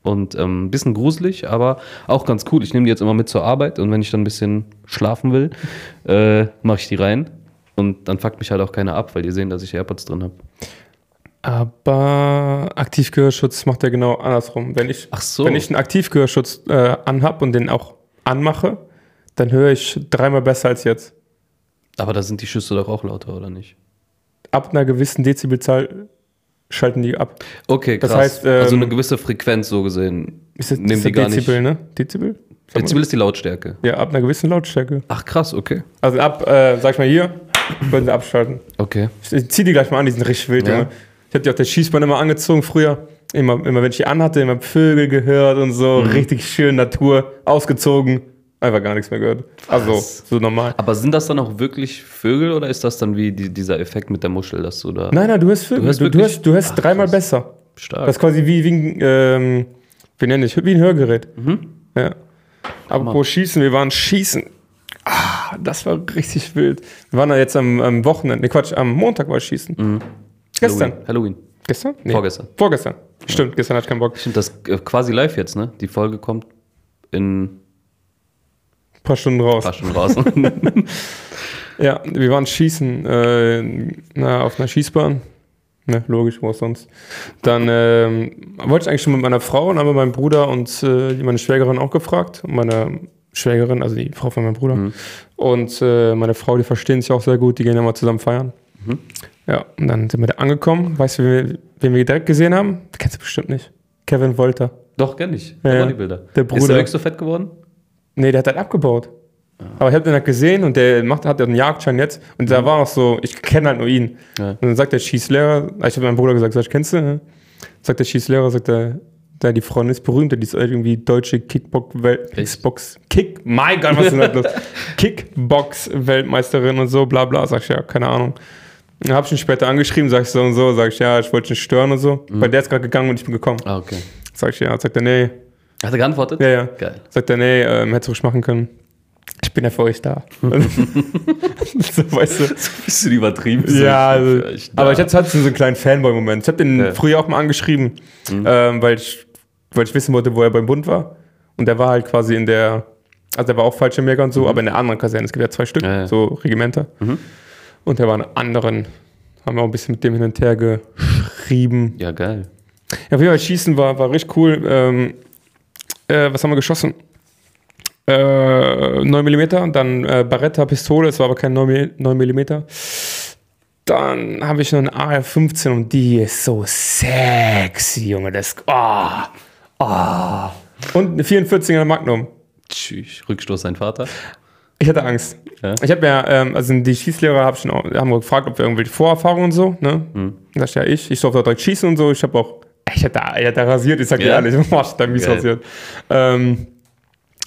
Und ähm, ein bisschen gruselig, aber auch ganz cool. Ich nehme die jetzt immer mit zur Arbeit und wenn ich dann ein bisschen schlafen will, äh, mache ich die rein. Und dann fuckt mich halt auch keiner ab, weil die sehen, dass ich AirPods drin habe. Aber Aktivgehörschutz macht er genau andersrum. Wenn ich, Ach so. wenn ich einen Aktivgehörschutz äh, anhab und den auch anmache, dann höre ich dreimal besser als jetzt. Aber da sind die Schüsse doch auch lauter, oder nicht? Ab einer gewissen Dezibelzahl schalten die ab. Okay, Das krass. heißt, ähm, also eine gewisse Frequenz so gesehen. Ist das, Nehmen ist die das gar Dezibel, nicht. ne? Dezibel? Sag mal. Dezibel ist die Lautstärke. Ja, ab einer gewissen Lautstärke. Ach krass, okay. Also ab, äh, sag ich mal hier, würden sie abschalten. Okay. Ich zieh die gleich mal an, die sind richtig wild, Ja. Junge. Ich hab die auf der Schießbahn immer angezogen früher. Immer, immer wenn ich die anhatte, immer Vögel gehört und so. Mhm. Richtig schön Natur, ausgezogen. Einfach gar nichts mehr gehört. Also, Was? so normal. Aber sind das dann auch wirklich Vögel oder ist das dann wie die, dieser Effekt mit der Muschel, dass du da Nein, nein, du hörst Vögel. Du, hörst du, du, hörst, du hörst Ach, dreimal krass. besser. stark? Das ist quasi wie, wie ein, ähm, wie nenne ich, wie ein Hörgerät. Mhm. Ja. Aber wo Schießen, wir waren Schießen. Ah, das war richtig wild. Wir waren da jetzt am, am Wochenende, nee, Quatsch, am Montag war Schießen. Mhm. Gestern. Halloween. Halloween. Gestern? Nee. Vorgestern. Vorgestern. Stimmt, gestern hatte ich keinen Bock. Stimmt, das äh, quasi live jetzt, ne? Die Folge kommt in Ein paar Stunden raus. ein paar Stunden raus. *laughs* Ja, wir waren schießen äh, na, auf einer Schießbahn. Ne, logisch, wo auch sonst. Dann ähm, wollte ich eigentlich schon mit meiner Frau und aber mein Bruder und äh, meine Schwägerin auch gefragt. Und meine Schwägerin, also die Frau von meinem Bruder. Und äh, meine Frau, die verstehen sich auch sehr gut, die gehen ja mal zusammen feiern. Ja, und dann sind wir da angekommen. Weißt du, wen wir, wen wir direkt gesehen haben? Kennst du bestimmt nicht. Kevin Wolter. Doch, kenn ich. Ja, Ja, die Bilder. Der Ist Bruder. der wirklich so fett geworden? Nee, der hat halt abgebaut. Aber ich habe den halt gesehen und der macht, hat einen Jagdschein jetzt. Und da war auch so, ich kenne halt nur ihn. Und dann sagt der Schießlehrer, ich habe meinem Bruder gesagt, sag, ich, kennst du? Ja. Sagt der Schießlehrer, sagt er, der, die Freundin ist berühmt, die ist irgendwie deutsche Kickbox, Kick, mein Gott, was ist denn das los? *laughs* Kickbox-Weltmeisterin und so, bla bla, sag ich, ja, keine Ahnung. Dann habe ich ihn später angeschrieben, sag ich so und so, sag ich, ja, ich wollte nicht stören und so, weil der ist gerade gegangen und ich bin gekommen. Ah, okay. Sag ich, ja, sagt er, nee, Hat er geantwortet? ja, ja. Geil. Sagt er, nee, ähm, hättest du ruhig machen können. Ich bin ja für euch da. *laughs* *laughs* so, weißt du? Bisschen übertrieben. Ja, also, Echt, aber ich hatte so einen kleinen Fanboy-Moment. Ich habe den Ja. Mhm. früher auch mal angeschrieben, ähm, weil, ich, weil ich wissen wollte, wo er beim Bund war. Und der war halt quasi in der, also der war auch Fallschirmjäger und so, aber in der anderen Kaserne. Es gibt ja zwei Stück, Mhm. Ja, ja. so Regimenter. Und der war in anderen. Haben wir auch ein bisschen mit dem hin und her geschrieben. Ja, geil. Ja, auf jeden Fall Schießen war, war richtig cool. Ähm, äh, was haben wir geschossen? Äh, 9 mm, dann äh, Barretta-Pistole, es war aber kein 9 mm. Dann habe ich noch eine AR-15 und die ist so sexy, Junge. Das, oh, oh. Und eine 44er Magnum. Tschüss. Rückstoß sein Vater. Ich hatte Angst. Ja? Ich habe ja, ähm, also die Schießlehrer hab schon auch, haben gefragt, ob wir irgendwelche Vorerfahrungen und so, ne? Hm. Da ist ja ich. Ich durfte auch direkt schießen und so. Ich habe auch, ich hatte, ich hatte rasiert, ich sag Ja? ehrlich, boah, *laughs* hatte mies Geil. rasiert. Ähm,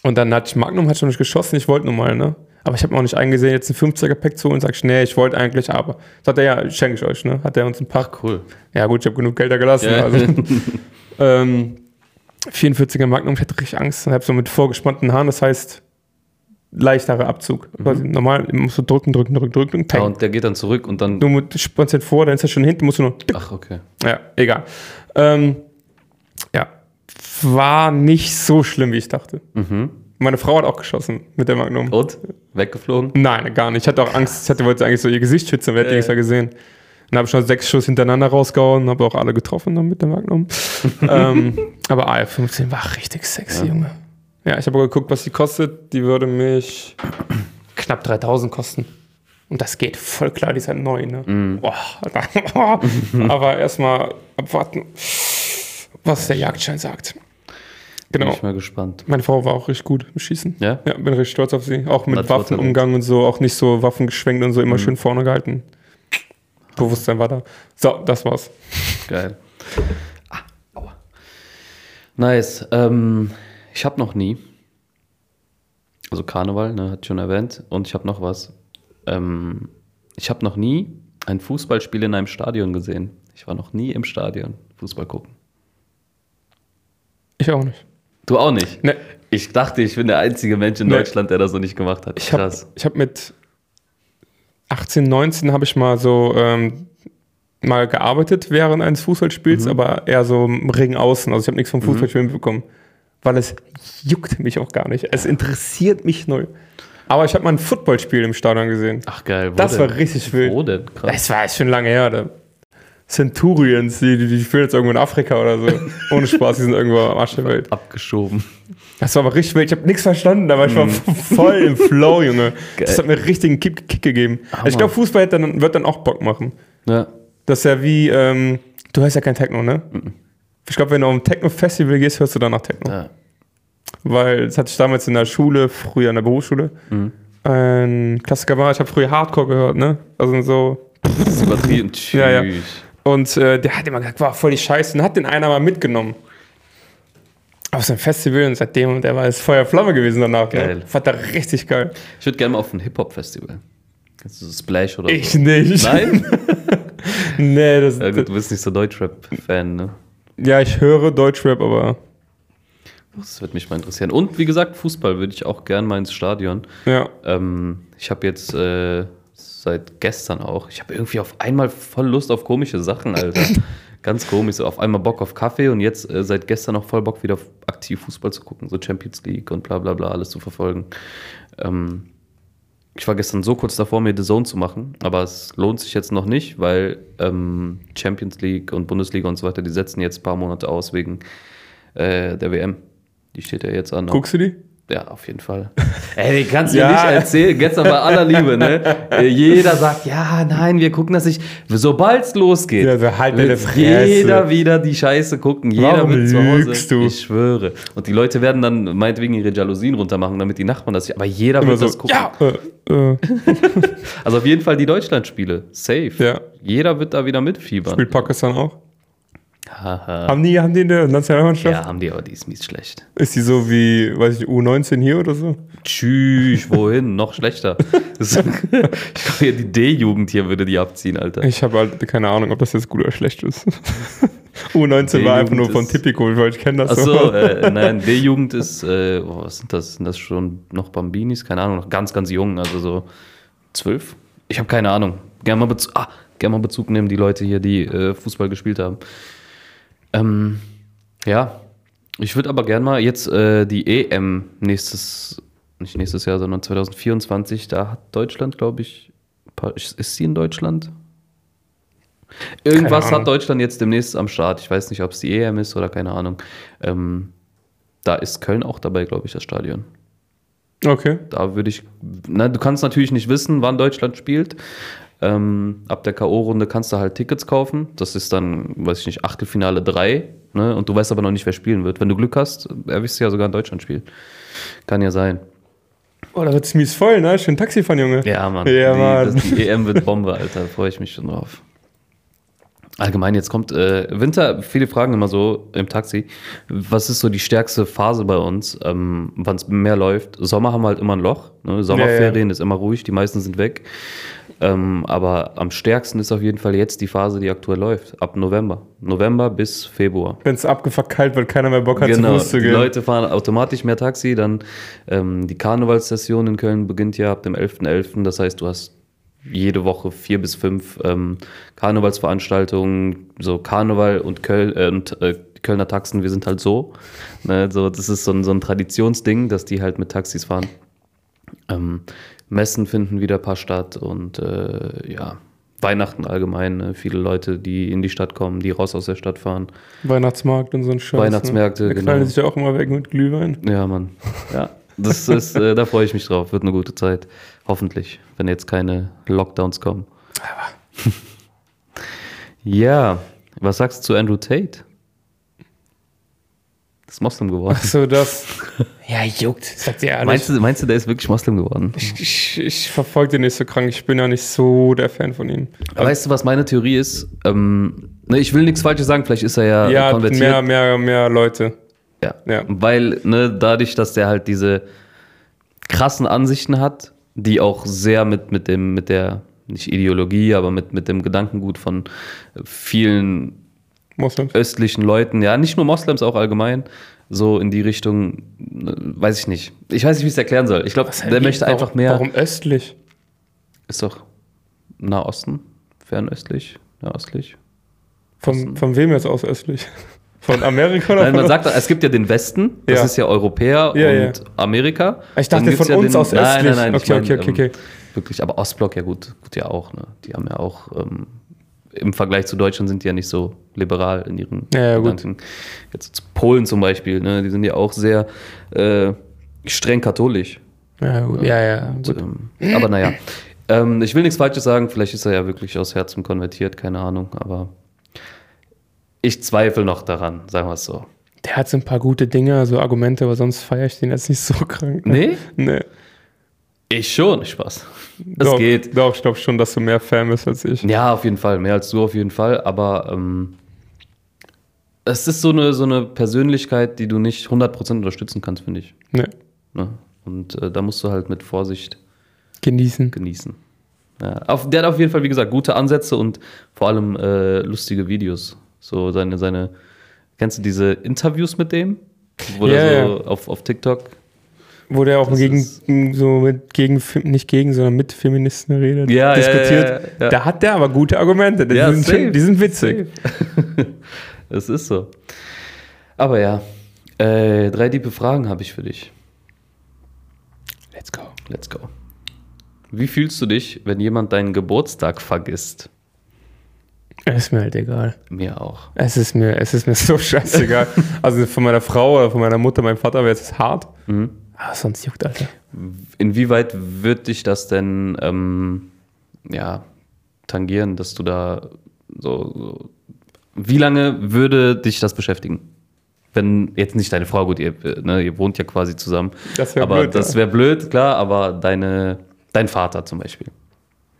und dann hatte ich Magnum, hat schon nicht geschossen, ich wollte nur mal, ne? Aber ich habe mir auch nicht eingesehen, jetzt ein 50er Pack zu holen. Sag ich, nee, ich wollte eigentlich, aber. Hat er ja, schenke ich euch, ne? Hat er uns ein paar. Cool. Ja, gut, ich habe genug Geld da gelassen. Ja. Also. *laughs* ähm, 44er Magnum, ich hatte richtig Angst. Ich habe so mit vorgespannten Haaren, das heißt leichterer Abzug. Quasi normal musst du drücken, drücken, drücken, drücken, Ja, und der geht dann zurück und dann. Du spannst halt vor, dann ist er schon hinten, musst du nur. Ach, okay. Ja, egal. Ähm, ja, war nicht so schlimm, wie ich dachte. Mhm. Meine Frau hat auch geschossen mit der Magnum. Und? Weggeflogen? Nein, gar nicht. Ich hatte auch Angst. Ich hatte, wollte eigentlich so ihr Gesicht schützen, wer hätte Ja, nichts mehr gesehen. Dann habe ich schon sechs Schuss hintereinander rausgehauen, habe auch alle getroffen dann mit der Magnum. *laughs* ähm, aber AR-15 war richtig sexy, Junge. Ja, ich habe geguckt, was die kostet. Die würde mich knapp 3000 kosten. Und das geht voll klar, die ist halt neu, ne? Mhm. Boah, *laughs* aber erstmal abwarten, was der Jagdschein sagt. Bin Genau. ich mal gespannt. Meine Frau war auch richtig gut im Schießen. Ja? Ja, bin richtig stolz auf sie. Auch mit. Waffenumgang und so, auch nicht so Waffen geschwenkt und so, Mhm. immer schön vorne gehalten. Bewusstsein war da. So, das war's. Geil. Ah, aua. Nice. Ähm, ich habe noch nie. Also Karneval, ne, hat schon erwähnt. Und ich habe noch was. Ähm, ich habe noch nie ein Fußballspiel in einem Stadion gesehen. Ich war noch nie im Stadion Fußball gucken. Ich auch nicht. Du auch nicht? Ne, Ich dachte, ich bin der einzige Mensch in Nee. Deutschland, der das noch nicht gemacht hat. ich habe hab mit 18, 19 habe ich mal so ähm, mal gearbeitet während eines Mhm. Fußballspiels, aber eher so im Ring außen. Also ich habe nichts vom Fußballspiel mitbekommen, weil es juckt mich auch gar nicht. Es interessiert mich null. Aber ich habe mal ein Footballspiel im Stadion gesehen. Ach geil. Wo Das denn? war richtig wild. Wo denn? Krass. Das war jetzt schon lange her. Da. Centurions, die, die, die spielen jetzt irgendwo in Afrika oder so. *laughs* Ohne Spaß, die sind irgendwo am Arsch der Welt. Abgeschoben. Das war aber richtig wild. Ich habe nichts verstanden, aber ich war *laughs* voll im Flow, Junge. Das hat mir richtig einen Kick, Kick gegeben. Also ich glaube, Fußball dann, wird dann auch Bock machen. Ja. Das ist ja wie, ähm, du hörst ja kein Techno, ne? Ich glaube, wenn du auf ein Techno-Festival gehst, hörst du danach Techno. ja. Weil das hatte ich damals in der Schule, früher in der Berufsschule. Ein Klassiker war, ich habe früher Hardcore gehört, ne? Also so, Das ist übertrieben. *laughs* Ja, ja. Tschüss. Und äh, der hat immer gesagt, war voll die Scheiße. Und hat den einer mal mitgenommen. Auf so ein Festival und seitdem, und der war jetzt Feuer Flamme gewesen danach. Geil. Ne? Fand er richtig geil. Ich würde gerne mal auf ein Hip-Hop-Festival. Kennst du so Splash oder Ich so? nicht. Nein? *laughs* nee, das, Ja, gut, du bist nicht so Deutschrap-Fan, ne? ja, ich höre Deutschrap, aber Das würde mich mal interessieren. Und wie gesagt, Fußball würde ich auch gern mal ins Stadion. ja. Ähm, ich habe jetzt äh, seit gestern auch, ich habe irgendwie auf einmal voll Lust auf komische Sachen, Alter. *laughs* Ganz komisch, so auf einmal Bock auf Kaffee und jetzt äh, seit gestern noch voll Bock wieder aktiv Fußball zu gucken, so Champions League und bla bla bla, alles zu verfolgen. Ähm, ich war gestern so kurz davor, mir The Zone zu machen, aber es lohnt sich jetzt noch nicht, weil ähm, Champions League und Bundesliga und so weiter, die setzen jetzt ein paar Monate aus wegen äh, der WM. Die steht ja jetzt an. Guckst du die? Ja, auf jeden Fall. *laughs* Ey, kannst du Ja. nicht erzählen, gestern bei aller Liebe, ne? Äh, Jeder sagt, ja, nein, wir gucken das nicht. Sobald es losgeht, Ja, so halt wird jeder wieder die Scheiße gucken. Jeder Warum wird zu Hause. du? Ich schwöre. Und die Leute werden dann meinetwegen ihre Jalousien runtermachen, damit die Nachbarn das. Aber jeder Immer wird so, das gucken. ja, äh, äh, *laughs* Also auf jeden Fall die Deutschlandspiele. Safe. Ja. Jeder wird da wieder mitfiebern. spielt Pakistan auch. Haha. Haben die, haben die eine Nationalmannschaft? Ja, haben die, aber die ist mies schlecht. Ist die so wie, weiß ich, U19 hier oder so? Tschüss, *laughs* wohin? Noch schlechter. *laughs* Ich glaube, ja, die D-Jugend hier würde die abziehen, Alter. Ich habe halt keine Ahnung, ob das jetzt gut oder schlecht ist. *laughs* U19 war einfach nur von Tipico, weil ich kenne das Achso, äh, nein, D-Jugend ist, äh, oh, was sind das? Sind das schon noch Bambinis? Keine Ahnung, noch ganz, ganz jung, also so zwölf? Ich habe keine Ahnung. Gerne mal, Bezug, ah, gern mal Bezug nehmen, die Leute hier, die äh, Fußball gespielt haben. Ähm, ja, ich würde aber gerne mal jetzt äh, die EM nächstes, nicht nächstes Jahr, sondern 2024, da hat Deutschland, glaube ich, paar- ist sie in Deutschland? Irgendwas hat Deutschland jetzt demnächst am Start. Ich weiß nicht, ob es die EM ist oder keine Ahnung. Ähm, da ist Köln auch dabei, glaube ich, das Stadion. Okay. Da würde ich, na, du kannst natürlich nicht wissen, wann Deutschland spielt. Ähm, ab der K.O.-Runde kannst du halt Tickets kaufen. Das ist dann, weiß ich nicht, Achtelfinale 3. Ne? Und du weißt aber noch nicht, wer spielen wird. Wenn du Glück hast, erwischst du ja sogar ein Deutschland-Spiel. Kann ja sein. Oh, da wird's mies voll, ne? Schön Taxi fahren, Junge. Ja, Mann. Ja, die, Mann. Das, die EM wird Bombe, Alter. Freue ich mich schon drauf. Allgemein, jetzt kommt äh, Winter, viele fragen immer so im Taxi, was ist so die stärkste Phase bei uns, ähm, wann es mehr läuft? Sommer haben wir halt immer ein Loch, ne? Sommerferien ist immer ruhig, die meisten sind weg. Ähm, aber am stärksten ist auf jeden Fall jetzt die Phase, die aktuell läuft, ab November. November bis Februar. Wenn es abgefuckt kalt wird, keiner mehr Bock hat, Genau, zu Fuß zu die gehen. Leute fahren automatisch mehr Taxi, dann ähm, die Karnevalssession in Köln beginnt ja ab dem 11.11., das heißt, du hast jede Woche vier bis fünf ähm, Karnevalsveranstaltungen, so Karneval und Köln äh, und äh, die Kölner Taxen, wir sind halt so. Ne, so das ist so ein, so ein Traditionsding, dass die halt mit Taxis fahren. Ähm, Messen finden wieder ein paar statt und äh, ja, Weihnachten allgemein, ne? viele Leute, die in die Stadt kommen, die raus aus der Stadt fahren. Weihnachtsmarkt und so ein Scheiß. Weihnachtsmärkte, ne? Da genau. knallen sich ja auch immer weg mit Glühwein. Ja, Mann. Ja, das *laughs* ist, äh, da freue ich mich drauf. Wird eine gute Zeit. Hoffentlich, wenn jetzt keine Lockdowns kommen. *laughs* ja, was sagst du zu Andrew Tate? Ist Moslem geworden. Achso, das. *laughs* ja, juckt. Sagt ihr ehrlich. Meinst du, meinst du, der ist wirklich Moslem geworden? ich ich, ich verfolge den nicht so krank. Ich bin ja nicht so der Fan von ihm. Weißt du, was meine Theorie ist? Ähm, ne, ich will nichts Falsches sagen, vielleicht ist er ja, Ja, konvertiert. mehr, mehr, mehr Leute. Ja. Ja. Weil, ne, dadurch, dass der halt diese krassen Ansichten hat, die auch sehr mit, mit dem, mit der, nicht Ideologie, aber mit, mit dem Gedankengut von vielen Moslems. östlichen Leuten, ja, nicht nur Moslems, auch allgemein, so in die Richtung, weiß ich nicht. Ich weiß nicht, wie ich es erklären soll. Ich glaube, der möchte warum, einfach mehr. Warum östlich? Ist doch Nahosten, fernöstlich, nahostlich. Von, von wem jetzt aus östlich? *laughs* Von Amerika oder Nein, man *laughs* sagt, es gibt ja den Westen, das Ja. ist ja Europäer Ja, und ja. Amerika. Ich dachte von ja uns den, aus Nein, östlich. nein, nein. ich Okay, mein, okay, okay, ähm, okay. Wirklich, aber Ostblock ja gut, gut ja auch. Ne? Die haben ja auch, ähm, im Vergleich zu Deutschland sind die ja nicht so liberal in ihren Ja, ja, gut. Gedanken. Jetzt Polen zum Beispiel, ne? die sind ja auch sehr äh, streng katholisch. Ja, gut. Ja, ja. Gut. Ähm, aber naja, ähm, ich will nichts Falsches sagen, vielleicht ist er ja wirklich aus Herzen konvertiert, keine Ahnung, aber ich zweifle noch daran, sagen wir es so. Der hat so ein paar gute Dinge, so Argumente, aber sonst feiere ich den jetzt nicht so krank. Nee? Nee. Ich schon, Spaß. Es doch, geht. Doch, ich glaube schon, dass du mehr Fan bist als ich. Ja, auf jeden Fall, mehr als du auf jeden Fall, aber ähm, es ist so eine, so eine Persönlichkeit, die du nicht 100% unterstützen kannst, finde ich. Nee. Ne? Und äh, da musst du halt mit Vorsicht Genießen. genießen. Ja, auf, der hat auf jeden Fall, wie gesagt, gute Ansätze und vor allem äh, lustige Videos. So seine, seine, kennst du diese Interviews mit dem? Wo Ja, der so ja. auf, auf TikTok wo der auch Das gegen, so mit gegen, nicht gegen, sondern mit Feministen redet, Ja, diskutiert. ja, ja. Da hat der aber gute Argumente. Die, sind, safe. die sind witzig. *laughs* Es ist so. Aber ja, äh, drei tiefe Fragen habe ich für dich. Let's go. Let's go. Wie fühlst du dich, wenn jemand deinen Geburtstag vergisst? Ist mir halt egal. Mir auch. Es ist mir, es ist mir so *laughs* scheißegal. also von meiner Frau oder von meiner Mutter, meinem Vater wäre es hart. Mhm. Aber sonst juckt, Alter. Inwieweit wird dich das denn ähm, ja, tangieren, dass du da so, so. Wie lange würde dich das beschäftigen? Wenn jetzt nicht deine Frau, gut, ihr, ne, ihr wohnt ja quasi zusammen. Das wäre aber blöd, das ja. wäre blöd, klar, aber deine, dein Vater zum Beispiel.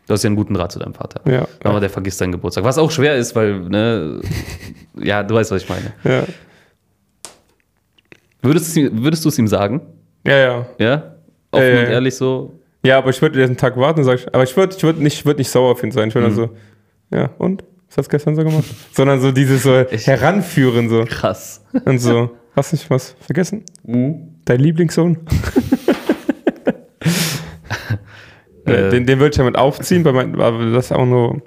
Du hast ja einen guten Draht zu deinem Vater. Ja. Aber der vergisst seinen Geburtstag. Was auch schwer ist, weil, ne, *laughs* ja, du weißt, was ich meine. Ja. Würdest du es ihm sagen? Ja, ja. Ja? Offen Äh, und ehrlich so? Ja, aber ich würde den Tag warten und sag ich, aber ich würde ich würd nicht, ich würd nicht sauer auf ihn sein. Ich würde Mhm. so, ja, und? Was hast du gestern so gemacht? *laughs* Sondern so dieses so heranführen so. Krass. Und so, hast du nicht was vergessen? Mhm. Dein Lieblingssohn? *laughs* Äh. den den würde ich damit aufziehen, bei mein, aber das ist auch nur.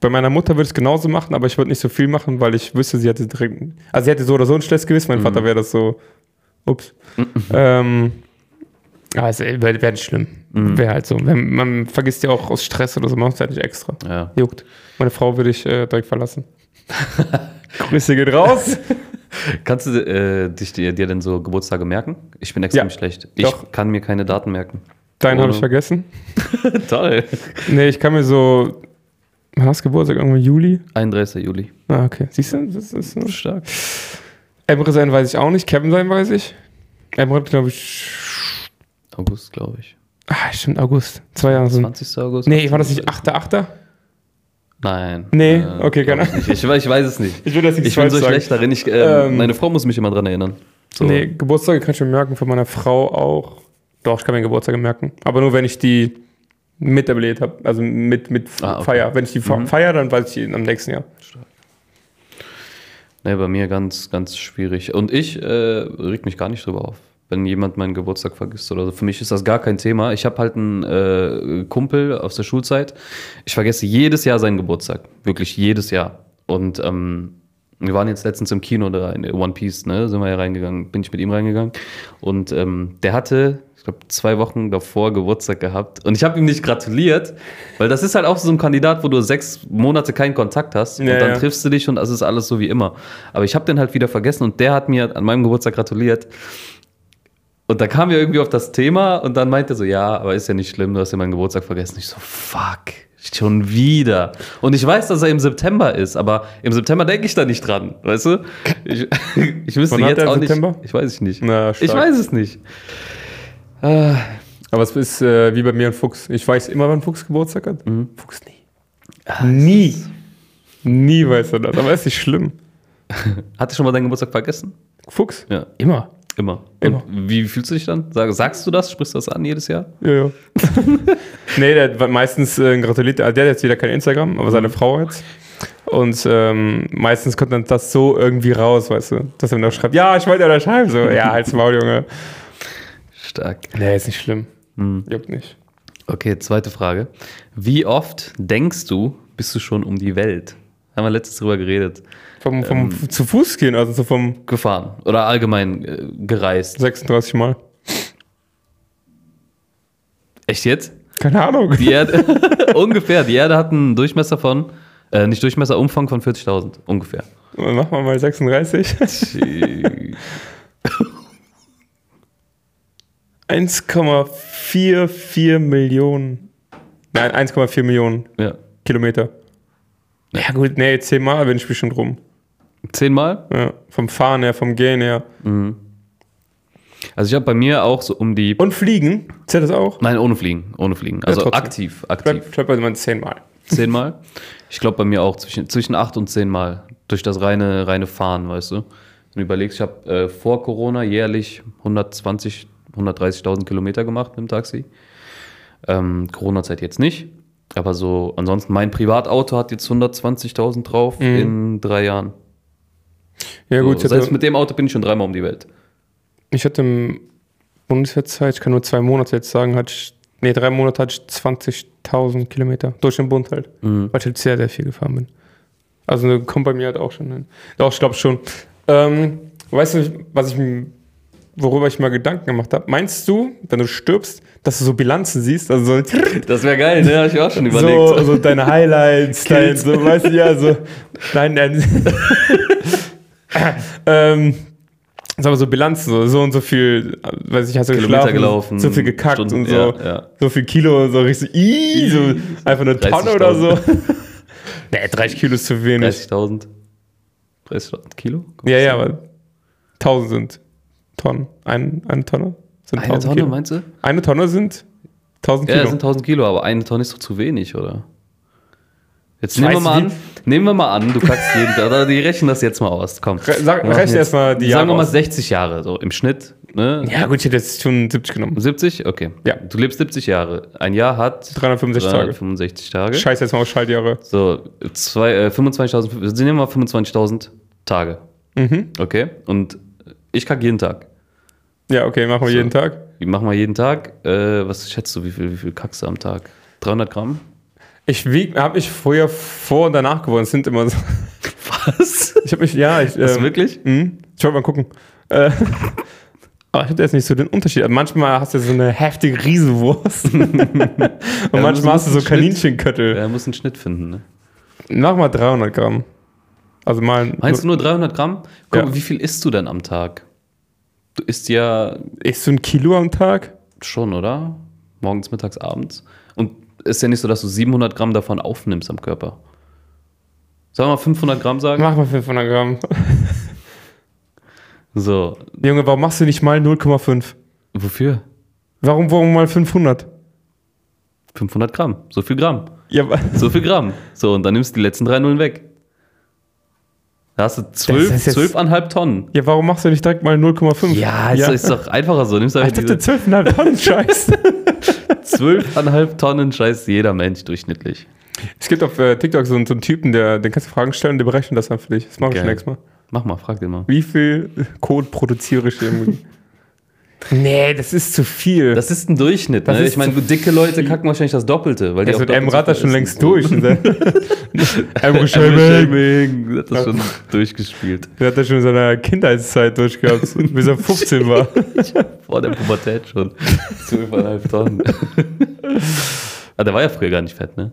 Bei meiner Mutter würde ich es genauso machen, aber ich würde nicht so viel machen, weil ich wüsste, sie hätte direkt. Also sie hätte so oder so ein schlechtes Gewissen, mein Vater wäre das so. Ups. ähm, aber es wäre wär nicht schlimm. Wäre halt so. Wenn, man vergisst ja auch aus Stress oder so, macht es halt nicht extra. Ja. Juckt. Meine Frau würde ich äh, direkt verlassen. *laughs* Grüße geht raus. *laughs* Kannst du äh, dich, dir, dir denn so Geburtstage merken? Ich bin extrem Ja, schlecht. Ich doch. kann mir keine Daten merken. Deinen habe ich vergessen. *laughs* Toll. Nee, ich kann mir so. Wann hast du Geburtstag? Irgendwann Juli? 31. Juli. Ah, okay. Siehst du? Das ist so. Stark. Emre sein weiß ich auch nicht. Kevin sein weiß ich. Emre hat, glaube ich. August, glaube ich. Ah, stimmt, August. Zwei Jahre sind. 20. August? Nee, war das nicht 8.8.? Nein. Nee, okay, glaub keine ich nicht. Ich, weiß- ich weiß es nicht. Ich will das nicht Ich bin so sagen. schlecht darin. Ich, äh, Ähm, meine Frau muss mich immer dran erinnern. So. Nee, Geburtstage kann ich mir merken, von meiner Frau auch. Doch, ich kann mir Geburtstage merken. Aber nur, wenn ich die miterlebt habe. Also mit, mit Ah, okay. Feier. Wenn ich die Mhm. feier, dann weiß ich die am nächsten Jahr. Nee, bei mir ganz, ganz schwierig. Und ich äh, reg mich gar nicht drüber auf, wenn jemand meinen Geburtstag vergisst oder so. Für mich ist das gar kein Thema. Ich habe halt einen äh, Kumpel aus der Schulzeit. Ich vergesse jedes Jahr seinen Geburtstag. Wirklich jedes Jahr. Und ähm, wir waren jetzt letztens im Kino da in One Piece, ne? Sind wir ja reingegangen, bin ich mit ihm reingegangen. Und ähm, der hatte, glaube, zwei Wochen davor Geburtstag gehabt. Und ich habe ihm nicht gratuliert, weil das ist halt auch so ein Kandidat, wo du sechs Monate keinen Kontakt hast. Und Ja, dann ja. triffst du dich und das ist alles so wie immer. Aber ich habe den halt wieder vergessen und der hat mir an meinem Geburtstag gratuliert. Und da kamen wir irgendwie auf das Thema und dann meinte er so, ja, aber ist ja nicht schlimm, du hast ja meinen Geburtstag vergessen. Ich so, fuck, schon wieder. Und ich weiß, dass er im September ist, aber im September denke ich da nicht dran, weißt du? Ich, *laughs* ich wüsste jetzt auch nicht. September? Ich weiß es nicht. Na, ich weiß es nicht. Ah, Aber es ist äh, wie bei mir ein Fuchs. Ich weiß immer, wann Fuchs Geburtstag hat. Mhm. Fuchs nie. ah, Nie. Nie weiß er das. Aber es ist nicht schlimm. *laughs* Hat er schon mal deinen Geburtstag vergessen? Fuchs? Ja, Immer. immer. Immer. Und wie fühlst du dich dann? Sag, sagst du das? Sprichst du das an jedes Jahr? Ja, ja. *laughs* nee, der meistens äh, gratuliert. Der hat jetzt wieder kein Instagram, aber seine Frau jetzt. Und ähm, meistens kommt dann das so irgendwie raus, weißt du, dass er mir noch schreibt, ja, ich wollte dir schreiben. So, ja, halt's Maul, Junge. Stark. Nee, ist nicht schlimm. Hm. Juckt nicht. Okay, zweite Frage. Wie oft denkst du, bist du schon um die Welt? Haben wir letztens drüber geredet. Vom, vom Ähm. zu Fuß gehen, also so vom Gefahren oder allgemein äh, gereist. 36 Mal. Echt jetzt? Keine Ahnung. Die Erde, *laughs* *laughs* ungefähr. Die Erde hat einen Durchmesser von, äh, nicht Durchmesser, Umfang von 40.000. Ungefähr. Machen wir mal 36. *laughs* 1,44 Millionen. Nein, 1,4 Millionen ja. Kilometer. Ja gut, nee, 10 Mal bin ich bestimmt rum. Zehnmal? Ja, vom Fahren her, vom Gehen her. Also ich habe bei mir auch so um die. Und Fliegen, zählt das auch? Nein, ohne Fliegen. Ohne Fliegen. Also trotzdem. aktiv. Aktiv. Bleib, bleib bei meinen 10 Mal. Zehnmal. Ich glaube bei mir auch zwischen, zwischen acht und zehnmal. Durch das reine, reine Fahren, weißt du. Und du überlegst, ich habe äh, vor Corona jährlich 120, 130.000 Kilometer gemacht mit dem Taxi. Ähm, Corona-Zeit jetzt nicht. Aber so, ansonsten, mein Privatauto hat jetzt 120.000 drauf in drei Jahren. Ja So, gut, ich selbst hatte, mit dem Auto bin ich schon dreimal um die Welt. ich hatte im Bundeswehrzeit, ich kann nur zwei Monate jetzt sagen, hatte ich, nee, drei Monate hatte ich 20.000 Kilometer durch den Bund halt, Mhm. weil ich halt sehr, sehr viel gefahren bin. Also kommt bei mir halt auch schon hin. Doch, ich glaube schon. Ähm, weißt du, was ich, worüber ich mal Gedanken gemacht habe? Meinst du, wenn du stirbst, dass du so Bilanzen siehst, also so, Das wäre geil, ne? Hab ich auch schon überlegt. so, so deine Highlights, dein, so, weißt du, ja, so, nein, nein. *laughs* ähm, sag mal so Bilanzen, so, so und so viel, weiß ich, hast du Kilometer gelaufen. so viel gekackt Stunden, und so, Ja, ja. so viel Kilo, so richtig, ii, so einfach eine Tonne oder so. 30.000. *laughs* nee, 30 Kilo ist zu wenig. 30.000. 30.000 Kilo? Ja, ja, aber 1000 sind Tonnen. Ein, eine Tonne sind Eine 1000 Tonne, Kilo. meinst du? Eine Tonne sind 1000 Ja, Kilo. das sind 1000 Kilo, aber eine Tonne ist doch zu wenig, oder? Jetzt Ich nehmen wir mal an, nehmen wir mal an, du kackst jeden Tag, oder die rechnen das jetzt mal aus, komm. Re- sag- Wir rechne jetzt- erst mal die Sagen Jahre wir mal aus. 60 Jahre, so im Schnitt, ne? ja, gut, ich hätte jetzt schon 70 genommen. 70? Okay. Ja. Du lebst 70 Jahre. Ein Jahr hat 365 Tage. 365 Tage. Scheiß jetzt mal auf Schaltjahre. So, zwei, äh, 25.000, wir nehmen mal 25.000 Tage. Mhm. Okay? Und ich kacke jeden Tag. Ja, okay, machen wir So. jeden Tag. Ich mache mal jeden Tag. Äh, was schätzt du, wie viel, wie viel kackst du am Tag? 300 Gramm? Ich wieg, habe ich vorher vor und danach gewonnen. Es sind immer so. *laughs* Was? Ich habe mich, ja, ich. Ähm, wirklich? Mhm. Ich wollte mal gucken. Äh, *laughs* aber ich hatte jetzt nicht so den Unterschied. Also manchmal hast du so eine heftige Riesenwurst. *laughs* und manchmal muss- hast du so. Kaninchenköttel. Er muss einen Schnitt finden, ne? Mach mal 300 Gramm. Also mal. Meinst du nur 300 Gramm? Guck, Ja. wie viel isst du denn am Tag? Du isst ja Isst du ein Kilo am Tag? schon, oder? Morgens, mittags, abends. Und ist ja nicht so, dass du 700 Gramm davon aufnimmst am Körper. Sollen wir mal 500 Gramm sagen? Mach mal 500 Gramm. *laughs* So, Junge, warum machst du nicht mal 0,5? wofür? Warum, warum mal 500? 500 Gramm. So viel Gramm. Ja, So viel Gramm. So, und dann nimmst du die letzten drei Nullen weg. Da hast du 12, ist jetzt- 12,5 Tonnen. ja, warum machst du nicht direkt mal 0,5? Ja, ist, ist doch einfacher so. Nimmst Ich dachte 12,5 Tonnen *laughs* Scheiß. 12,5 Tonnen scheißt jeder Mensch durchschnittlich. es gibt auf äh, TikTok so, einen- so einen Typen, der, den kannst du Fragen stellen, der berechnet das dann für dich. Das mache ich nächstes Mal. Mach mal, frag den mal. Wie viel Code produziere ich irgendwie? *laughs* nee, das ist zu viel. Das ist ein Durchschnitt. Ne? ist Ich meine, zu dicke Leute kacken wahrscheinlich das Doppelte. Weil die das wird Emrata viel schon längst durch. *laughs* ne? Emre. Shaming hat das schon durchgespielt. Der hat das schon in seiner Kindheitszeit durchgehabt, *laughs* bis er 15 war. Vor der Pubertät schon. 12,5 Tonnen. *laughs* ah, der war ja früher gar nicht fett, ne?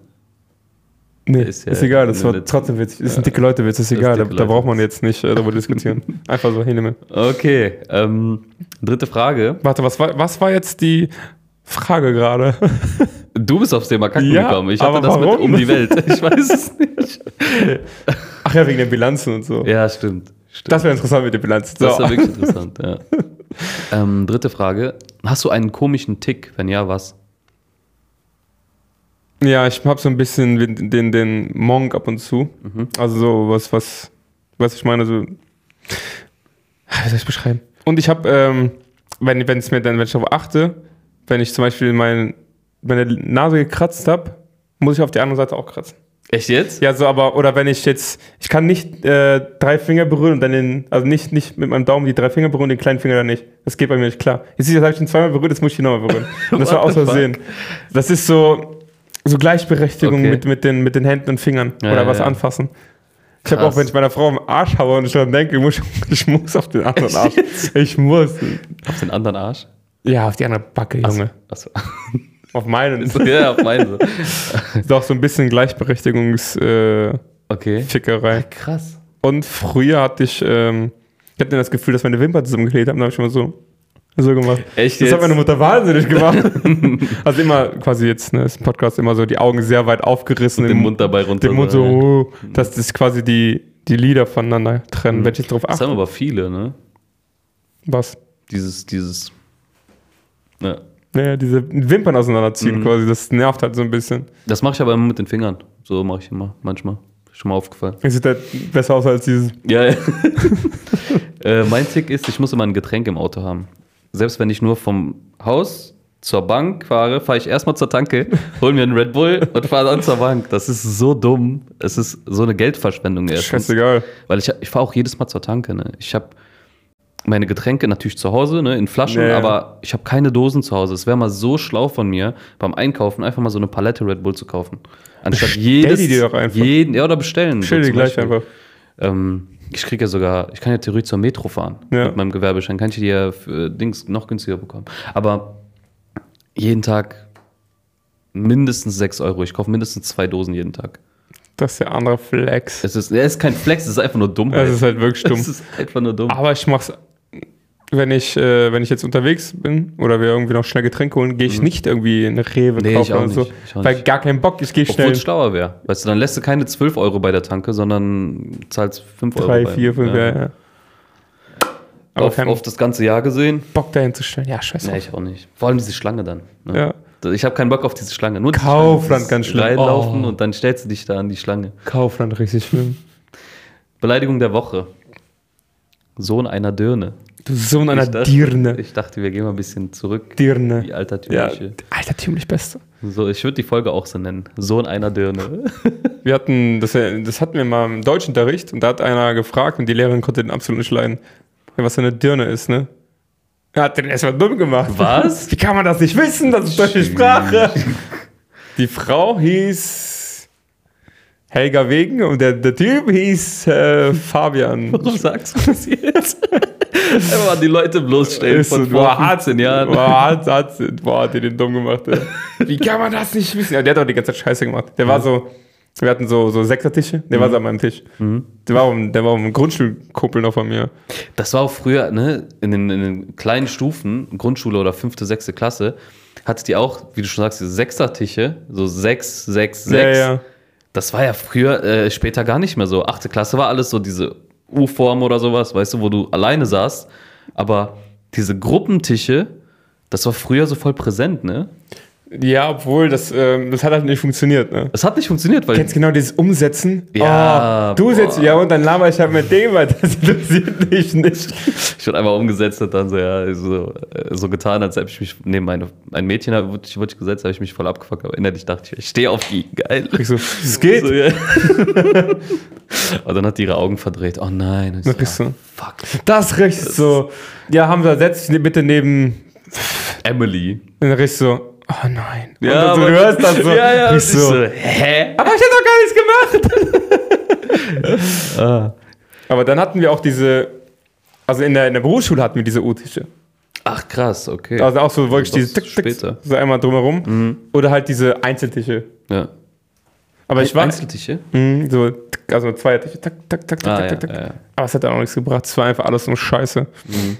Nee, Ist ist, ja egal, das war trotzdem witzig. Das sind dicke Leute, Witz, ist egal, da, da braucht man jetzt nicht äh, darüber diskutieren. *laughs* Einfach so hinnehmen. Okay, ähm, dritte Frage. Warte, was war, was war jetzt die Frage gerade? Du bist aufs Thema Kacken Ja, gekommen. Ich hatte das mit um die Welt. Ich weiß es nicht. Ach ja, wegen den Bilanzen und so. Ja, stimmt. stimmt. Das wäre interessant mit den Bilanzen. So. Das ist ja wirklich interessant, ja. *laughs* Ähm, dritte Frage. Hast du einen komischen Tick? Wenn ja, was? Ja, ich habe so ein bisschen den, den, Monk ab und zu. Mhm. Also so was, was, was ich meine, so. Wie soll ich beschreiben? Und ich habe, ähm, wenn, wenn es mir dann, wenn ich darauf achte, wenn ich zum Beispiel mein, meine Nase gekratzt habe, muss ich auf die andere Seite auch kratzen. Echt jetzt? Ja, so, aber, oder wenn ich jetzt, ich kann nicht äh, drei Finger berühren und dann den, also nicht, nicht mit meinem Daumen die drei Finger berühren und den kleinen Finger dann nicht. Das geht bei mir nicht klar. Jetzt, habe ich den zweimal berührt, jetzt muss ich ihn nochmal berühren. Und *laughs* das war aus Versehen. Das ist so, so Gleichberechtigung Okay. mit, mit, den, mit den Händen und Fingern Ja, oder ja, was anfassen. Ich habe auch, wenn ich meiner Frau am Arsch haue und ich dann denke, ich muss, *laughs* ich muss auf den anderen *laughs* Arsch. Ich muss. Auf den anderen Arsch? Ja, auf die andere Backe, Junge. Achso. *laughs* Auf meinen. ja, auf meinen so. Doch so ein bisschen Gleichberechtigungsfickerei. Äh, Okay. Fickerei. Krass. Und früher hatte ich, ähm, ich hatte das Gefühl, dass meine Wimpern zusammengeklebt haben. Da habe ich immer so, so gemacht. Echt Das jetzt? hat meine Mutter wahnsinnig gemacht. *laughs* also immer quasi jetzt, ne, ist ein Podcast, immer so die Augen sehr weit aufgerissen. Und den Mund dabei runter. Den Mund so, oh, dass das quasi die, die Lieder voneinander trennen, Mhm. wenn ich drauf Das haben achte. aber viele, ne? Was? Dieses, dieses. Ja. Naja, diese Wimpern auseinanderziehen Mhm. quasi, das nervt halt so ein bisschen. Das mache ich aber immer mit den Fingern. So mache ich immer, manchmal. Schon mal aufgefallen. Es sieht halt besser aus als dieses. Ja, ja. *laughs* äh, mein Tick ist, ich muss immer ein Getränk im Auto haben. Selbst wenn ich nur vom Haus zur Bank fahre, fahre ich erstmal zur Tanke, *laughs* hol mir einen Red Bull und fahre dann zur Bank. Das ist so dumm. Es ist so eine Geldverschwendung erstens. Scheißegal. Weil ich, ich fahre auch jedes Mal zur Tanke. Ne? Ich habe meine Getränke natürlich zu Hause, ne, in Flaschen, ja. aber ich habe keine Dosen zu Hause. Es wäre mal so schlau von mir, beim Einkaufen einfach mal so eine Palette Red Bull zu kaufen. Anstatt Bestell jedes, die dir doch einfach. Jeden, ja, oder bestellen. Stell so zum gleich Beispiel. einfach. Ähm, ich kriege ja sogar, ich kann ja theoretisch zur Metro fahren Ja. mit meinem Gewerbeschein. Kann ich die ja für Dings noch günstiger bekommen. Aber jeden Tag mindestens 6 Euro. Ich kaufe mindestens zwei Dosen jeden Tag. Das ist der andere Flex. Es ist, es ist kein Flex, es ist einfach nur Dummheit. Das ist halt wirklich *laughs* dumm. Es ist einfach nur dumm. Aber ich mach's, wenn ich, äh, wenn ich jetzt unterwegs bin oder wir irgendwie noch schnell Getränke holen, gehe ich nicht irgendwie in eine Rewe Mhm. Nee, kaufen ich auch oder so. nicht. Weil nicht. gar keinen Bock, ich gehe Obwohl schnell es schlauer wäre. Weißt du, dann lässt du keine 12 Euro bei der Tanke, sondern zahlst 5 Euro. drei, bei- vier, fünf, ja, ja. Aber Auf, auf das ganze Jahr gesehen? Bock dahin zu stellen. Ja, scheiße. Nee, ich auch nicht. Vor allem diese Schlange dann. Ne? Ja. Ich habe keinen Bock auf diese Schlange. Nur Kaufland ganz schlimm. Reinlaufen Oh. und dann stellst du dich da an die Schlange. Kaufland richtig schlimm. *laughs* Beleidigung der Woche. Sohn einer Dirne. Du Sohn einer ich dachte, Dirne. Ich dachte, wir gehen mal ein bisschen zurück. Dirne. Die Ja, altertümliche. altertümlich Beste. So, ich würde die Folge auch so nennen. Sohn einer Dirne. *laughs* Wir hatten, das, das hatten wir mal im Deutschunterricht und da hat einer gefragt und die Lehrerin konnte den absolut nicht leiden. Ja, was eine Dirne ist, ne? Er hat den erstmal dumm gemacht. Was? *laughs* Wie kann man das nicht wissen? Das ist deutsche Sprache. Die Frau hieß Helga Wegen und der, der Typ hieß äh, Fabian. *laughs* Warum sagst du das jetzt? *laughs* Einfach mal die Leute bloßstellen Ist von so, vor boah, 15 Jahren. Boah, hat, hat, boah, hat der den dumm gemacht. Ey. *laughs* Wie kann man das nicht wissen? Ja, der hat auch die ganze Zeit Scheiße gemacht. Der war so, wir hatten so, so Sechsertische, der war so an meinem Tisch. Der war, um, der war um Grundschulkumpel noch von mir. Das war auch früher, ne, in den, in den kleinen Stufen, Grundschule oder fünfte, sechste Klasse, hattet ihr auch, wie du schon sagst, diese Sechsertische, so sechs, sechs, sechs. Ja, ja. Das war ja früher, äh, später gar nicht mehr so. Achte Klasse war alles so diese U-Form oder sowas, weißt du, wo du alleine saßt. Aber diese Gruppentische, das war früher so voll präsent, ne? Ja, obwohl, das, ähm, das hat halt nicht funktioniert, ne? Es hat nicht funktioniert, weil Kennst genau dieses Umsetzen? Ja, Oh, du boah. setzt, ja, und dann laber ich halt mit dem, weil das interessiert mich nicht. ich wurde einmal umgesetzt und dann so, ja, so, äh, so getan, als hätte ich mich neben meine, ein Mädchen wurde ich, wurde ich gesetzt, habe ich mich voll abgefuckt, aber innerlich dachte ich, ich stehe auf die, geil. Ich so, es geht. So, ja. *laughs* und dann hat die ihre Augen verdreht. Oh nein. Und ich so, ah, fuck. Das richtig so. Ja, Hamza, setz dich bitte neben. Emily. Und dann richtig so, oh nein. Und Ja, dann so, aber- du hörst das so. Ja, ja. und ich so, so, hä? aber ich hab doch gar nichts gemacht. *laughs* Ah. Aber dann hatten wir auch diese, also in der, in der Berufsschule hatten wir diese U-Tische. Ach krass, okay. Also auch so wirklich diese Tick, Tick, später. Mhm. so einmal drumherum. Oder halt diese Einzeltische. ja. Aber ich war Einzeltische? Mhm, so, also Zweiertische. Tak, tak, tak, tak, Ah, tak, ja, tak, tak. ja, ja. Aber es hat dann auch nichts gebracht. Es war einfach alles nur Scheiße. Mhm.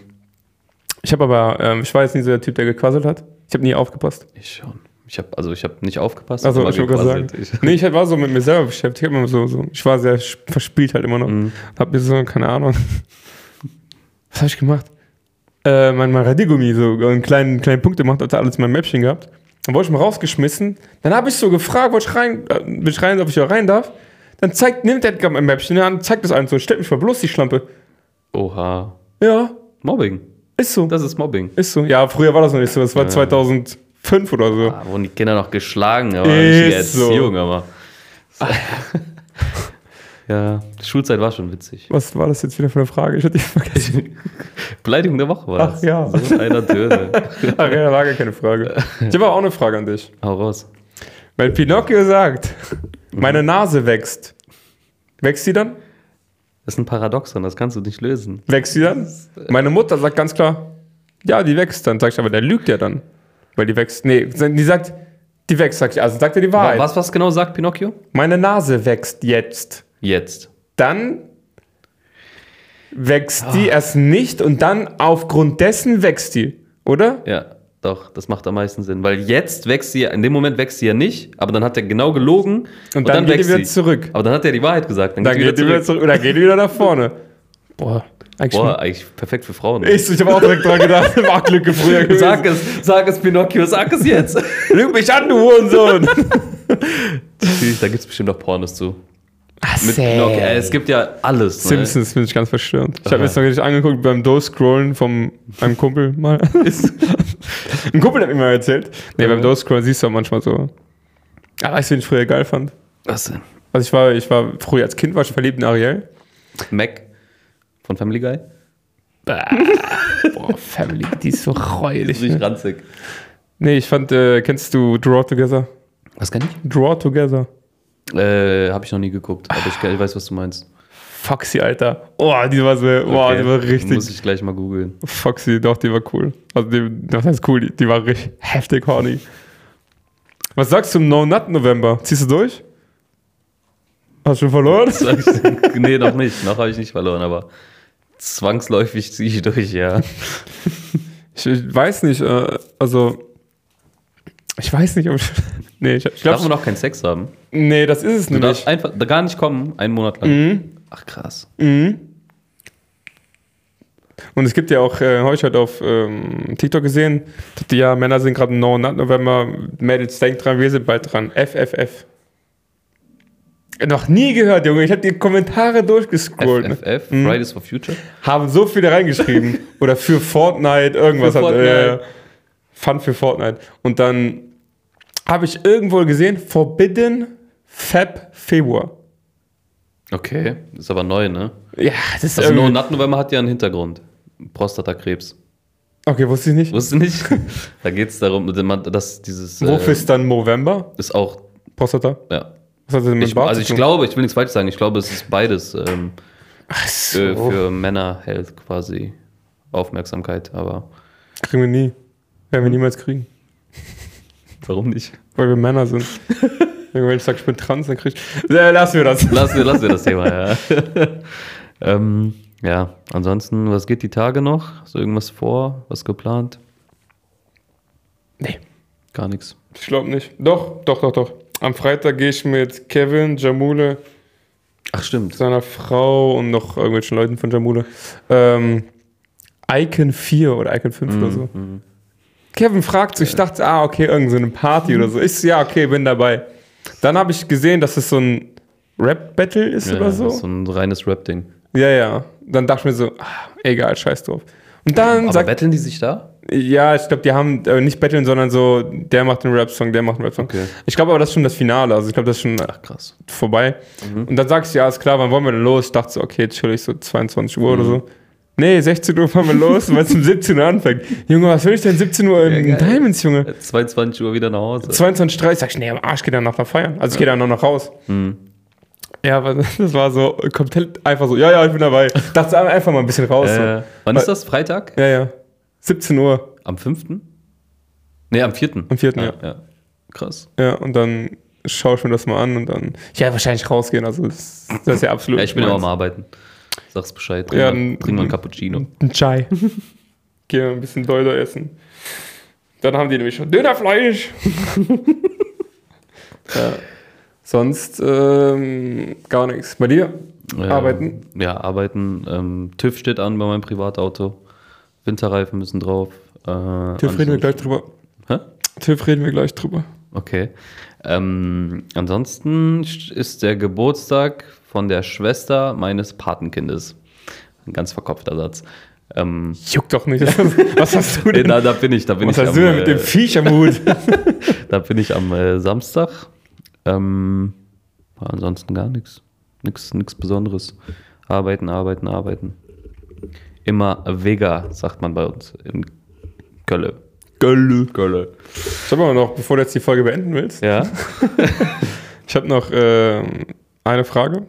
Ich habe aber, ähm, ich war jetzt nie so der Typ, der gequasselt hat. Ich habe nie aufgepasst. Ich schon. Ich habe also ich habe nicht aufgepasst. Also, ich wollte gerade sagen. gequasselt. Nee, ich war so mit mir selber beschäftigt. Ich, so, so, ich war sehr verspielt halt immer noch. Mhm. Hab mir so, keine Ahnung. *laughs* Was habe ich gemacht? Äh, mein, Radiergummi, so einen kleinen, kleinen Punkt gemacht, hat alles in meinem Mäppchen gehabt. Dann wurde ich mal rausgeschmissen. Dann habe ich so gefragt, wollte ich rein, äh, ich rein, ob ich da rein darf. Dann zeigt, nimmt der mein Mäppchen an, zeigt das an, so, stellt mich mal bloß die Schlampe. Oha. Ja, Mobbing. Ist so. Das ist Mobbing. ist so. Ja, früher war das noch nicht so. Das war 2005 oder so. Da wurden die Kinder noch geschlagen, aber Ist richtige so. Erziehung, aber. *laughs* ja, die Schulzeit war schon witzig. Was war das jetzt wieder für eine Frage? Ich hatte die *laughs* vergessen. *laughs* Beleidigung der Woche war Ach das. ja. So einer Döne. Ach ja, war gar keine Frage. Ich habe auch eine Frage an dich. Hau raus. Wenn Pinocchio sagt, meine Nase wächst, wächst sie dann? Das ist ein Paradoxon, das kannst du nicht lösen. Wächst sie dann? Meine Mutter sagt ganz klar, ja, die wächst dann. Sag ich, aber der lügt ja dann. Weil die wächst, nee, die sagt, die wächst, sag ich, also sagt er die Wahrheit. Was, was genau sagt Pinocchio? Meine Nase wächst jetzt. Jetzt. Dann wächst die erst nicht und dann aufgrund dessen wächst die, oder? Ja, doch, das macht am meisten Sinn. Weil jetzt wächst sie, in dem Moment wächst sie ja nicht, aber dann hat er genau gelogen Und, dann, geht die wieder zurück. Aber dann hat er die Wahrheit gesagt. Dann, Dann geht die wieder zurück. Oder geht die wieder nach vorne. Boah, eigentlich Boah, eigentlich perfekt für Frauen. Ich, ich habe auch direkt dran gedacht, *laughs* war Glücke früher gewesen. Sag es, sag es, Pinocchio, sag es jetzt. Lüg mich an, du Hurensohn. *laughs* da gibt es bestimmt noch Pornos zu. Mit Pinocchio. Es gibt ja alles. Ne? Simpsons bin ich ganz verstört. Ich habe jetzt noch richtig angeguckt beim Do-Scrollen von einem Kumpel mal. *laughs* Ein Kumpel hat mir mal erzählt. Nee, beim. Do-Scrollen siehst du auch manchmal so. Ah, weißt du, wen ich früher geil fand? Was denn? Also ich war, ich war früher als Kind war ich verliebt in Ariel. Mac von Family Guy? Boah, Family, die ist so räudig. Nicht Ne? ranzig. Nee, ich fand, äh, kennst du Draw Together? Was kann ich? Draw Together. Äh, habe ich noch nie geguckt, aber ich, ich weiß, was du meinst. Foxy, Alter. Oh, die war so, boah, Okay. die war richtig. Muss ich gleich mal googeln. Foxy, doch, die war cool. Also, die, das heißt cool, die, die war richtig heftig horny. Was sagst du zum No Nut November? Ziehst du durch? Hast du schon verloren? Ich, nee, noch nicht. Noch habe ich nicht verloren, aber zwangsläufig ziehe ich durch, ja. Ich, ich weiß nicht, äh, also. Ich weiß nicht, ob ich. Nee, ich, ich Darf man glaube. noch keinen Sex haben? Nee, das ist es Du darfst nämlich. einfach gar nicht kommen, einen Monat lang. Mhm. Ach krass. Mhm. Und es gibt ja auch, äh, habe ich heute auf ähm, TikTok gesehen, die ja Männer sind gerade im No Nut November, Mädels denkt dran, wir sind bald dran. FFF. Noch nie gehört, Junge. Ich habe die Kommentare durchgescrollt. FFF, Mhm. Fridays for Future. Haben so viele reingeschrieben. *laughs* Oder für Fortnite, irgendwas Für hat. Fortnite. Äh, Fun für Fortnite. Und dann habe ich irgendwo gesehen, Forbidden Fab Februar. Okay, ist aber neu, ne? Ja, das ist Also Nut November hat ja einen Hintergrund. Prostatakrebs. Okay, wusste ich nicht. Wusstest du nicht? *laughs* da geht es darum, dass dieses. Wofür äh, ist dann November? ist auch, Prostata? ja. Was hat das mit Ich, Bart also ich glaube, ich will nichts falsch sagen, ich glaube, es ist beides ähm, Ach für, so. für Männer-Health quasi Aufmerksamkeit, aber Kriegen wir nie. Werden wir niemals kriegen. Warum nicht? Weil wir Männer sind. *laughs* Wenn ich sage, ich bin trans, dann krieg ich. Lassen wir das. Lassen wir, lassen wir das Thema, ja. *laughs* ähm, ja, ansonsten, was geht die Tage noch? Hast du irgendwas vor? Was geplant? Nee. Gar nichts. Ich glaube nicht. Doch, doch, doch, doch. Am Freitag gehe ich mit Kevin, Jamule, Ach, stimmt. seiner Frau und noch irgendwelchen Leuten von Jamule. Ähm, Icon 4 oder Icon 5 oder so. Mhm. Kevin fragt sich, ich dachte, ah, okay, irgendeine so eine Party oder so. Ich so, ja, okay, bin dabei. Dann habe ich gesehen, dass es so ein Rap-Battle ist Ja, oder so. So ein reines Rap-Ding. Ja, ja. Dann dachte ich mir so, ah, egal, scheiß drauf. Und dann Aber sagt, betteln die sich da? ja, ich glaube, die haben äh, nicht betteln, sondern so, der macht einen Rap-Song, der macht einen Rap-Song. Okay. Ich glaube aber, das ist schon das Finale. Also ich glaube, das ist schon Ach, krass. vorbei. Mhm. Und dann sagst du, ja, ist klar, wann wollen wir denn los? Ich dachte so, okay, chill ich so 22 Uhr oder Mhm. so. Nee, 16 Uhr fahren wir los, weil es um 17 Uhr anfängt. Junge, was will ich denn 17 Uhr in Ja. Diamonds, Junge? 22 Uhr wieder nach Hause. 22.30 sag ich, nee, am Arsch, geht dann noch nach feiern. Also ich gehe dann noch nach Haus. Mhm. Ja, aber *laughs* das war so komplett einfach so, ja, ja, ich bin dabei. Dachte einfach mal ein bisschen raus. so. Äh, wann ist das? Freitag? Ja, ja. 17 Uhr Am 5.? Nee, am 4. am 4. Ja, Ja. ja. Krass. ja, und dann schaue ich mir das mal an und dann, ja, wahrscheinlich rausgehen. Also das, das ist ja absolut. Ja, ich bin ja auch mal arbeiten. Sag's Bescheid. Trink, Ja, mal, trink mal ein Cappuccino. Ein Chai. *laughs* Gehen wir ein bisschen Deuder essen. Dann haben die nämlich schon Dönerfleisch. *laughs* ja. Sonst ähm, gar nichts. Bei dir? Ja, Arbeiten? Ja, arbeiten. Ähm, TÜV steht an bei meinem Privatauto. Winterreifen müssen drauf. Äh, TÜV reden wir gleich drüber. Hä? TÜV reden wir gleich drüber. Okay. Ähm, ansonsten ist der Geburtstag von der Schwester meines Patenkindes. Ein ganz verkopfter Satz. Ähm, Juckt doch nicht. *laughs* Was hast du äh, denn? da, da bin ich, da bin Was ich hast am, du denn mit äh, dem Viech am Hut? Da bin ich am äh, Samstag. Ähm, ansonsten gar nichts. Nichts nichts Besonderes. Arbeiten, arbeiten, arbeiten. Immer Vega, sagt man bei uns in Köln. Gölle. Köln. Ich habe aber noch, bevor du jetzt die Folge beenden willst, Ja? *laughs* ich habe noch ähm, eine Frage.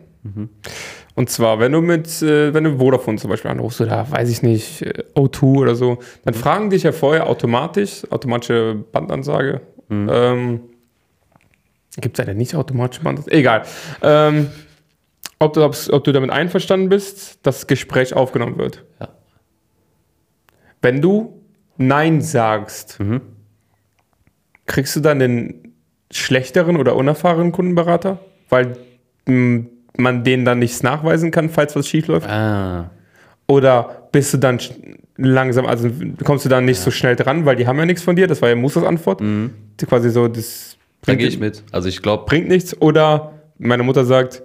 Und zwar, wenn du mit, äh, wenn du Vodafone zum Beispiel anrufst oder weiß ich nicht, äh, O2 oder so, dann fragen dich ja vorher automatisch, automatische Bandansage. Ähm, Gibt es eine nicht automatische Bandansage? Egal. Ähm, ob, du, ob du damit einverstanden bist, dass das Gespräch aufgenommen wird. Ja. Wenn du Nein sagst, Mhm. kriegst du dann den schlechteren oder unerfahrenen Kundenberater? Weil mh, man denen dann nichts nachweisen kann, falls was schief läuft? Ah. Oder bist du dann langsam, also kommst du dann nicht so schnell dran, weil die haben ja nichts von dir, das war ja Musters Antwort. Die Quasi so, das Mhm. Da bringt, gehe ich mit. Also ich glaube, bringt nichts. Oder meine Mutter sagt,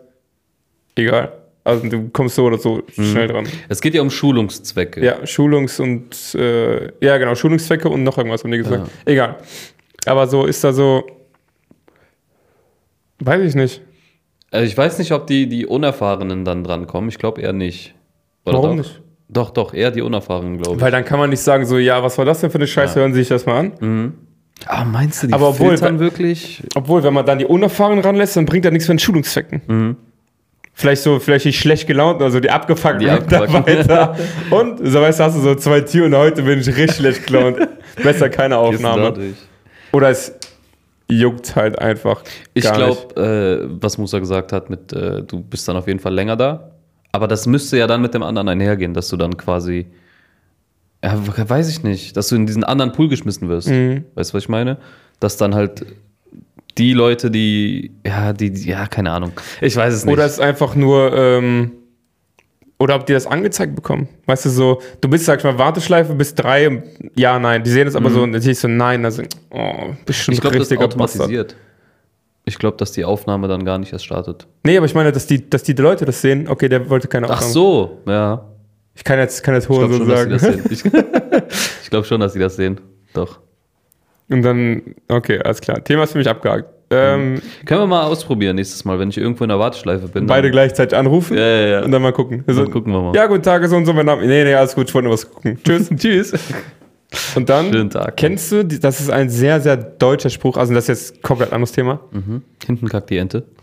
egal. Also du kommst so oder so schnell dran. es geht ja um Schulungszwecke. Ja, Schulungs- und äh, ja, genau, Schulungszwecke und noch irgendwas haben die gesagt. Egal. Aber so ist da so. Weiß ich nicht. Also ich weiß nicht, ob die, die Unerfahrenen dann drankommen. Ich glaube eher nicht. Oder Warum doch? nicht? Doch, doch, eher die Unerfahrenen, glaube ich. Weil dann kann man nicht sagen, so, ja, was war das denn für eine Scheiße, hören Sie sich das mal an. Ah, meinst du, die Aber obwohl- filtern wirklich? Obwohl, wenn man dann die Unerfahrenen ranlässt, dann bringt er nichts für den Schulungszwecken. Vielleicht so, vielleicht die schlecht gelaunt, also die abgefuckten. Mitarbeiter. Und so weißt du, hast du so zwei Tiere und heute bin ich richtig schlecht gelaunt. *laughs* Besser keine Aufnahme. Oder es juckt halt einfach. Ich glaube, äh, was Musa gesagt hat, mit äh, du bist dann auf jeden Fall länger da. Aber das müsste ja dann mit dem anderen einhergehen, dass du dann quasi, ja, weiß ich nicht, dass du in diesen anderen Pool geschmissen wirst. Mhm. Weißt du, was ich meine? Dass dann halt die Leute, die, ja, die, die- ja, keine Ahnung. Ich weiß es nicht. Oder es ist einfach nur, ähm, oder ob die das angezeigt bekommen. Weißt du, so, du bist, sag ich mal, Warteschleife bis drei, ja, nein. Die sehen es aber so und natürlich so, nein, also, oh, bestimmt ich das ist richtiger Bastard. automatisiert. Ich glaube, dass die Aufnahme dann gar nicht erst startet. Nee, aber ich meine, dass die, dass die Leute das sehen, okay, der wollte keine Ach Aufnahme. so, ja. Ich kann jetzt, kann jetzt glaube so sagen. das. Ich, *laughs* ich glaube schon, dass sie das sehen. Doch. Und dann, okay, alles klar. Thema ist für mich abgehakt. Ähm, Können wir mal ausprobieren nächstes Mal, wenn ich irgendwo in der Warteschleife bin. beide gleichzeitig anrufen Ja, ja, ja. und dann mal gucken. Also, Dann gucken wir mal. Ja, guten Tag, so und so mein Name. Nee, nee, alles gut, ich wollte nur was gucken. *laughs* Tschüss. Tschüss. Und dann, Tag. kennst du, das ist ein sehr, sehr deutscher Spruch, also das ist jetzt komplett anderes Thema. Mhm. Hinten kackt die Ente. *laughs*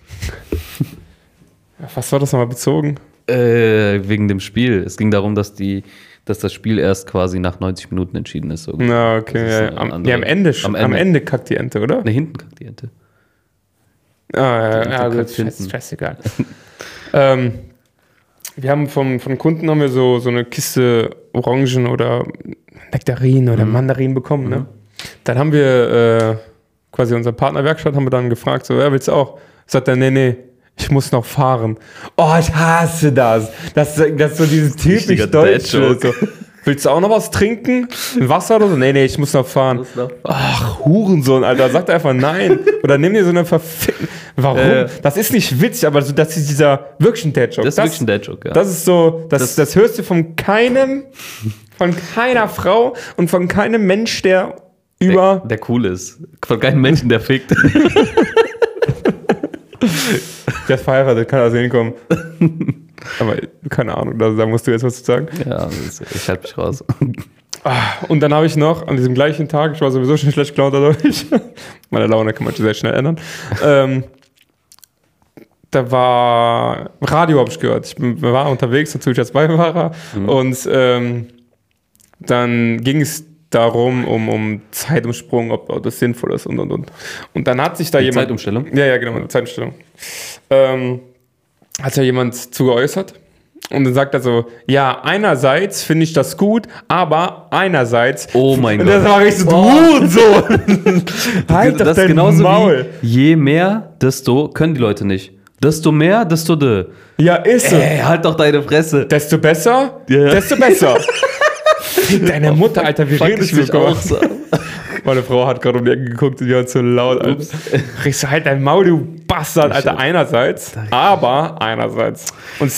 Was war das nochmal bezogen? Äh, wegen dem Spiel. Es ging darum, dass die, dass das Spiel erst quasi nach 90 Minuten entschieden ist. So. Na, okay. Das ist Ja, ein am, ja, am Ende schon. am Am Ende. Ende kackt die Ente, oder? Ne, hinten kackt die Ente. Ah, ja, ja, gut, scheiß, scheißegal. *laughs* ähm, wir haben vom, von Kunden haben wir so, so eine Kiste Orangen oder Nektarinen oder Mandarinen bekommen. Ne? Dann haben wir äh, quasi unsere Partnerwerkstatt haben wir dann gefragt, so, ja, willst du auch? Sagt er, nee, nee, ich muss noch fahren. Oh, ich hasse das. Das, das ist so dieses typisch Richtiger Deutsche. So. *laughs* Willst du auch noch was trinken? Ein Wasser oder so? Nee, nee, ich muss noch fahren. Ach, Hurensohn, Alter. Sagt einfach nein. Oder nimm dir so eine verfickten. Warum? Ja. Das ist nicht witzig, aber so, das ist dieser wirklich ein Dad-Joke. Das ist wirklich ein Dad-Joke, ja. Das ist so, das, das, Das- hörst du von keinem, von keiner Frau und von keinem Mensch, der der, über. der cool ist. Von keinem Menschen, der fickt. *laughs* Der ist verheiratet, kann also hinkommen. *laughs* aber keine Ahnung, da, da musst du jetzt was zu sagen. ja, ich halte mich raus. Ah, Und dann habe ich noch an diesem gleichen Tag, ich war sowieso schon schlecht gelaunt dadurch, *laughs* meine Laune kann man sehr schnell ändern, ähm, da war, Radio habe ich gehört, ich bin, war unterwegs, natürlich als Beifahrer und ähm, dann ging es darum, um, um Zeitumsprung, ob, ob das sinnvoll ist und und und. Und dann hat sich da Die jemand... Zeitumstellung? Ja, ja, genau, Zeitumstellung. Ähm, hat ja jemand zu geäußert. Und dann sagt er so, ja, einerseits finde ich das gut, aber einerseits. Oh mein und Gott. *laughs* das war richtig so, Oh. Hurensohn. halt doch das ist dein genauso Maul. wie je mehr, desto können die Leute nicht. Desto mehr, desto de. Ja, ist so. Ey, halt doch deine Fresse. Desto besser, Ja. desto besser. *laughs* Deine Mutter, Alter, wie redest ich du? auch so. Meine Frau hat gerade um die Ecke geguckt und die hat so laut. Alter. Riechst du halt dein Maul, du Bastard, Alter, einerseits, aber einerseits. Und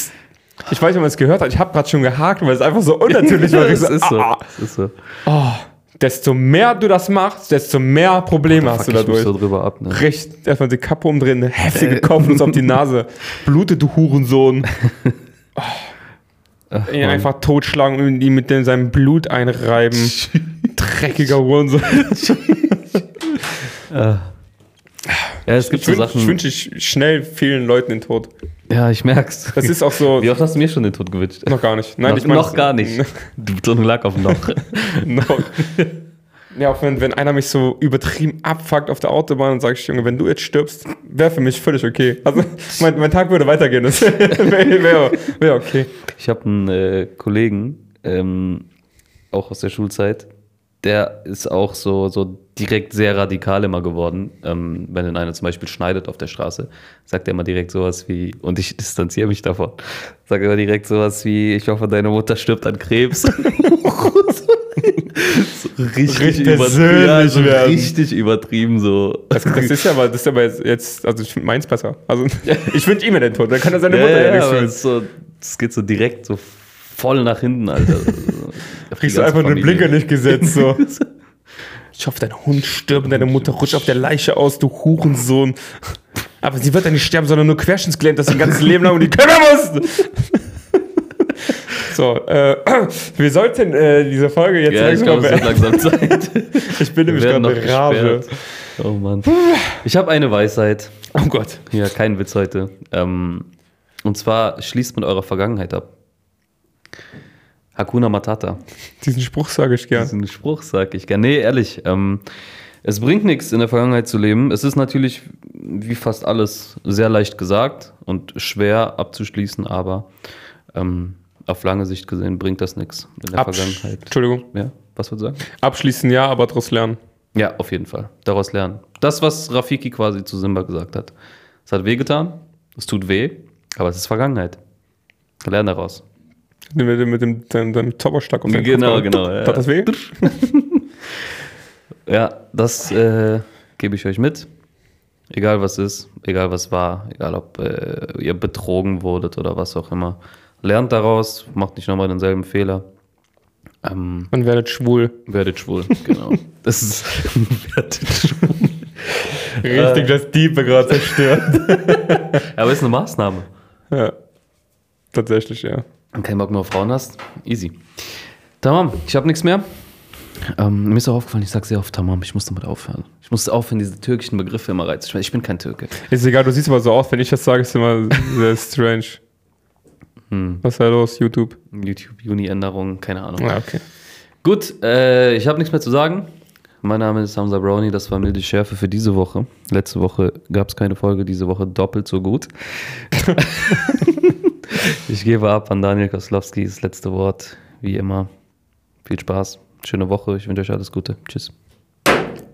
ich weiß nicht, ob man es gehört hat, ich habe gerade schon gehakt, weil es einfach so unnatürlich war. *laughs* Das ist so. ah, Das ist so. oh, desto mehr du das machst, desto mehr Probleme hast Fuck du dadurch. so drüber ab, ne? Richtig, erstmal die Kappe umdrehen, eine heftige Kopfnuss auf die *laughs* Nase. Blute, du Hurensohn. *laughs* Ach, Ihn einfach totschlagen und ihn mit dem, seinem Blut einreiben. Dreckiger Hurensohn. *laughs* Ja, es gibt Ich so wünsche Sachen. wünsch ich schnell vielen Leuten den Tod. ja, ich merk's. Das ist auch so. Wie oft hast du mir schon den Tod gewünscht? Noch gar nicht. Nein, noch, ich mein, noch gar nicht. *laughs* Die Betonung lag auf noch. *laughs* noch. Ja, auch wenn, wenn einer mich so übertrieben abfuckt auf der Autobahn und sagt, Junge, wenn du jetzt stirbst, wäre für mich völlig okay. Also mein, mein Tag würde weitergehen. Das wäre wär, wär okay. Ich habe einen äh, Kollegen, ähm, auch aus der Schulzeit, der ist auch so, so direkt sehr radikal immer geworden. Ähm, wenn ihn einer zum Beispiel schneidet auf der Straße, sagt er immer direkt sowas wie, und ich distanziere mich davon, sagt er immer direkt sowas wie, ich hoffe, deine Mutter stirbt an Krebs. *laughs* so richtig, Richtig übertrieben, ja, so richtig übertrieben so. Das, das ist ja aber, das ist aber jetzt- also ich finde meins besser. Also ich wünsche ihm ja den Tod, dann kann er seine Ja, Mutter ja, ja, nichts es, ist so, es geht so direkt so voll nach hinten, Alter. *laughs* Kriegst du einfach den Blinker nicht gesetzt. So. *laughs* Ich hoffe, dein Hund stirbt und deine Mutter rutscht auf der Leiche aus, du Hurensohn. Aber sie wird ja nicht sterben, sondern nur querschnittsgelähmt, das ihr ganzes Leben lang um die kümmern musst. *laughs* So, äh, wir sollten äh, diese Folge jetzt Ja, ich langsam glaube, es wird langsam Zeit. Ich bin nämlich gerade Rage. gesperrt. Oh Mann. Ich habe eine Weisheit. Oh Gott. Ja, kein Witz heute. Ähm, und zwar schließt mit eurer Vergangenheit ab. Hakuna Matata. Diesen Spruch sage ich gern. Diesen Spruch sag ich gerne. Nee, ehrlich. Ähm, es bringt nichts, in der Vergangenheit zu leben. Es ist natürlich, wie fast alles, sehr leicht gesagt und schwer abzuschließen, aber ähm, auf lange Sicht gesehen bringt das nichts in der Absch- Vergangenheit. Entschuldigung. Ja, was würdest du sagen? Abschließen ja, aber daraus lernen. Ja, auf jeden Fall. Daraus lernen. Das, was Rafiki quasi zu Simba gesagt hat. Es hat wehgetan, es tut weh, aber es ist Vergangenheit. Lern daraus. Mit dem, mit dem, deinem, deinem Zauberstab auf den Genau, Kopf. genau, ja. Tat das weh? Ja, das äh, gebe ich euch mit. Egal was ist, egal was war, egal ob äh, ihr betrogen wurdet oder was auch immer. Lernt daraus, macht nicht nochmal denselben Fehler. Ähm, Man werdet schwul. werdet schwul, genau. *laughs* Das ist *laughs* werdet schwul. Richtig das Diepe gerade zerstört. *laughs* Aber ist eine Maßnahme. ja. Tatsächlich, ja. Du keinen Bock mehr auf Frauen hast, easy. Tamam, ich habe nichts mehr. Ähm, mir ist auch aufgefallen, ich sage sehr oft Tamam, ich muss damit aufhören. Ich muss aufhören, diese türkischen Begriffe immer reinzuschmeißen. Ich bin kein Türke. Ist egal, du siehst aber so aus, wenn ich das sage, ist immer sehr strange. Hm. Was ist da los, YouTube? YouTube, Juni-Änderung, keine Ahnung. Ja, okay. Gut, äh, ich habe nichts mehr zu sagen. Mein Name ist Hamza Brownie, das war milde Schärfe für diese Woche. Letzte Woche gab es keine Folge, diese Woche doppelt so gut. *laughs* *laughs* ich gebe ab an Daniel Koslowski, das letzte Wort, wie immer. Viel Spaß, schöne Woche, ich wünsche euch alles Gute. Tschüss.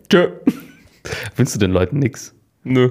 Tschö. Wünschst du den Leuten nichts? Nö.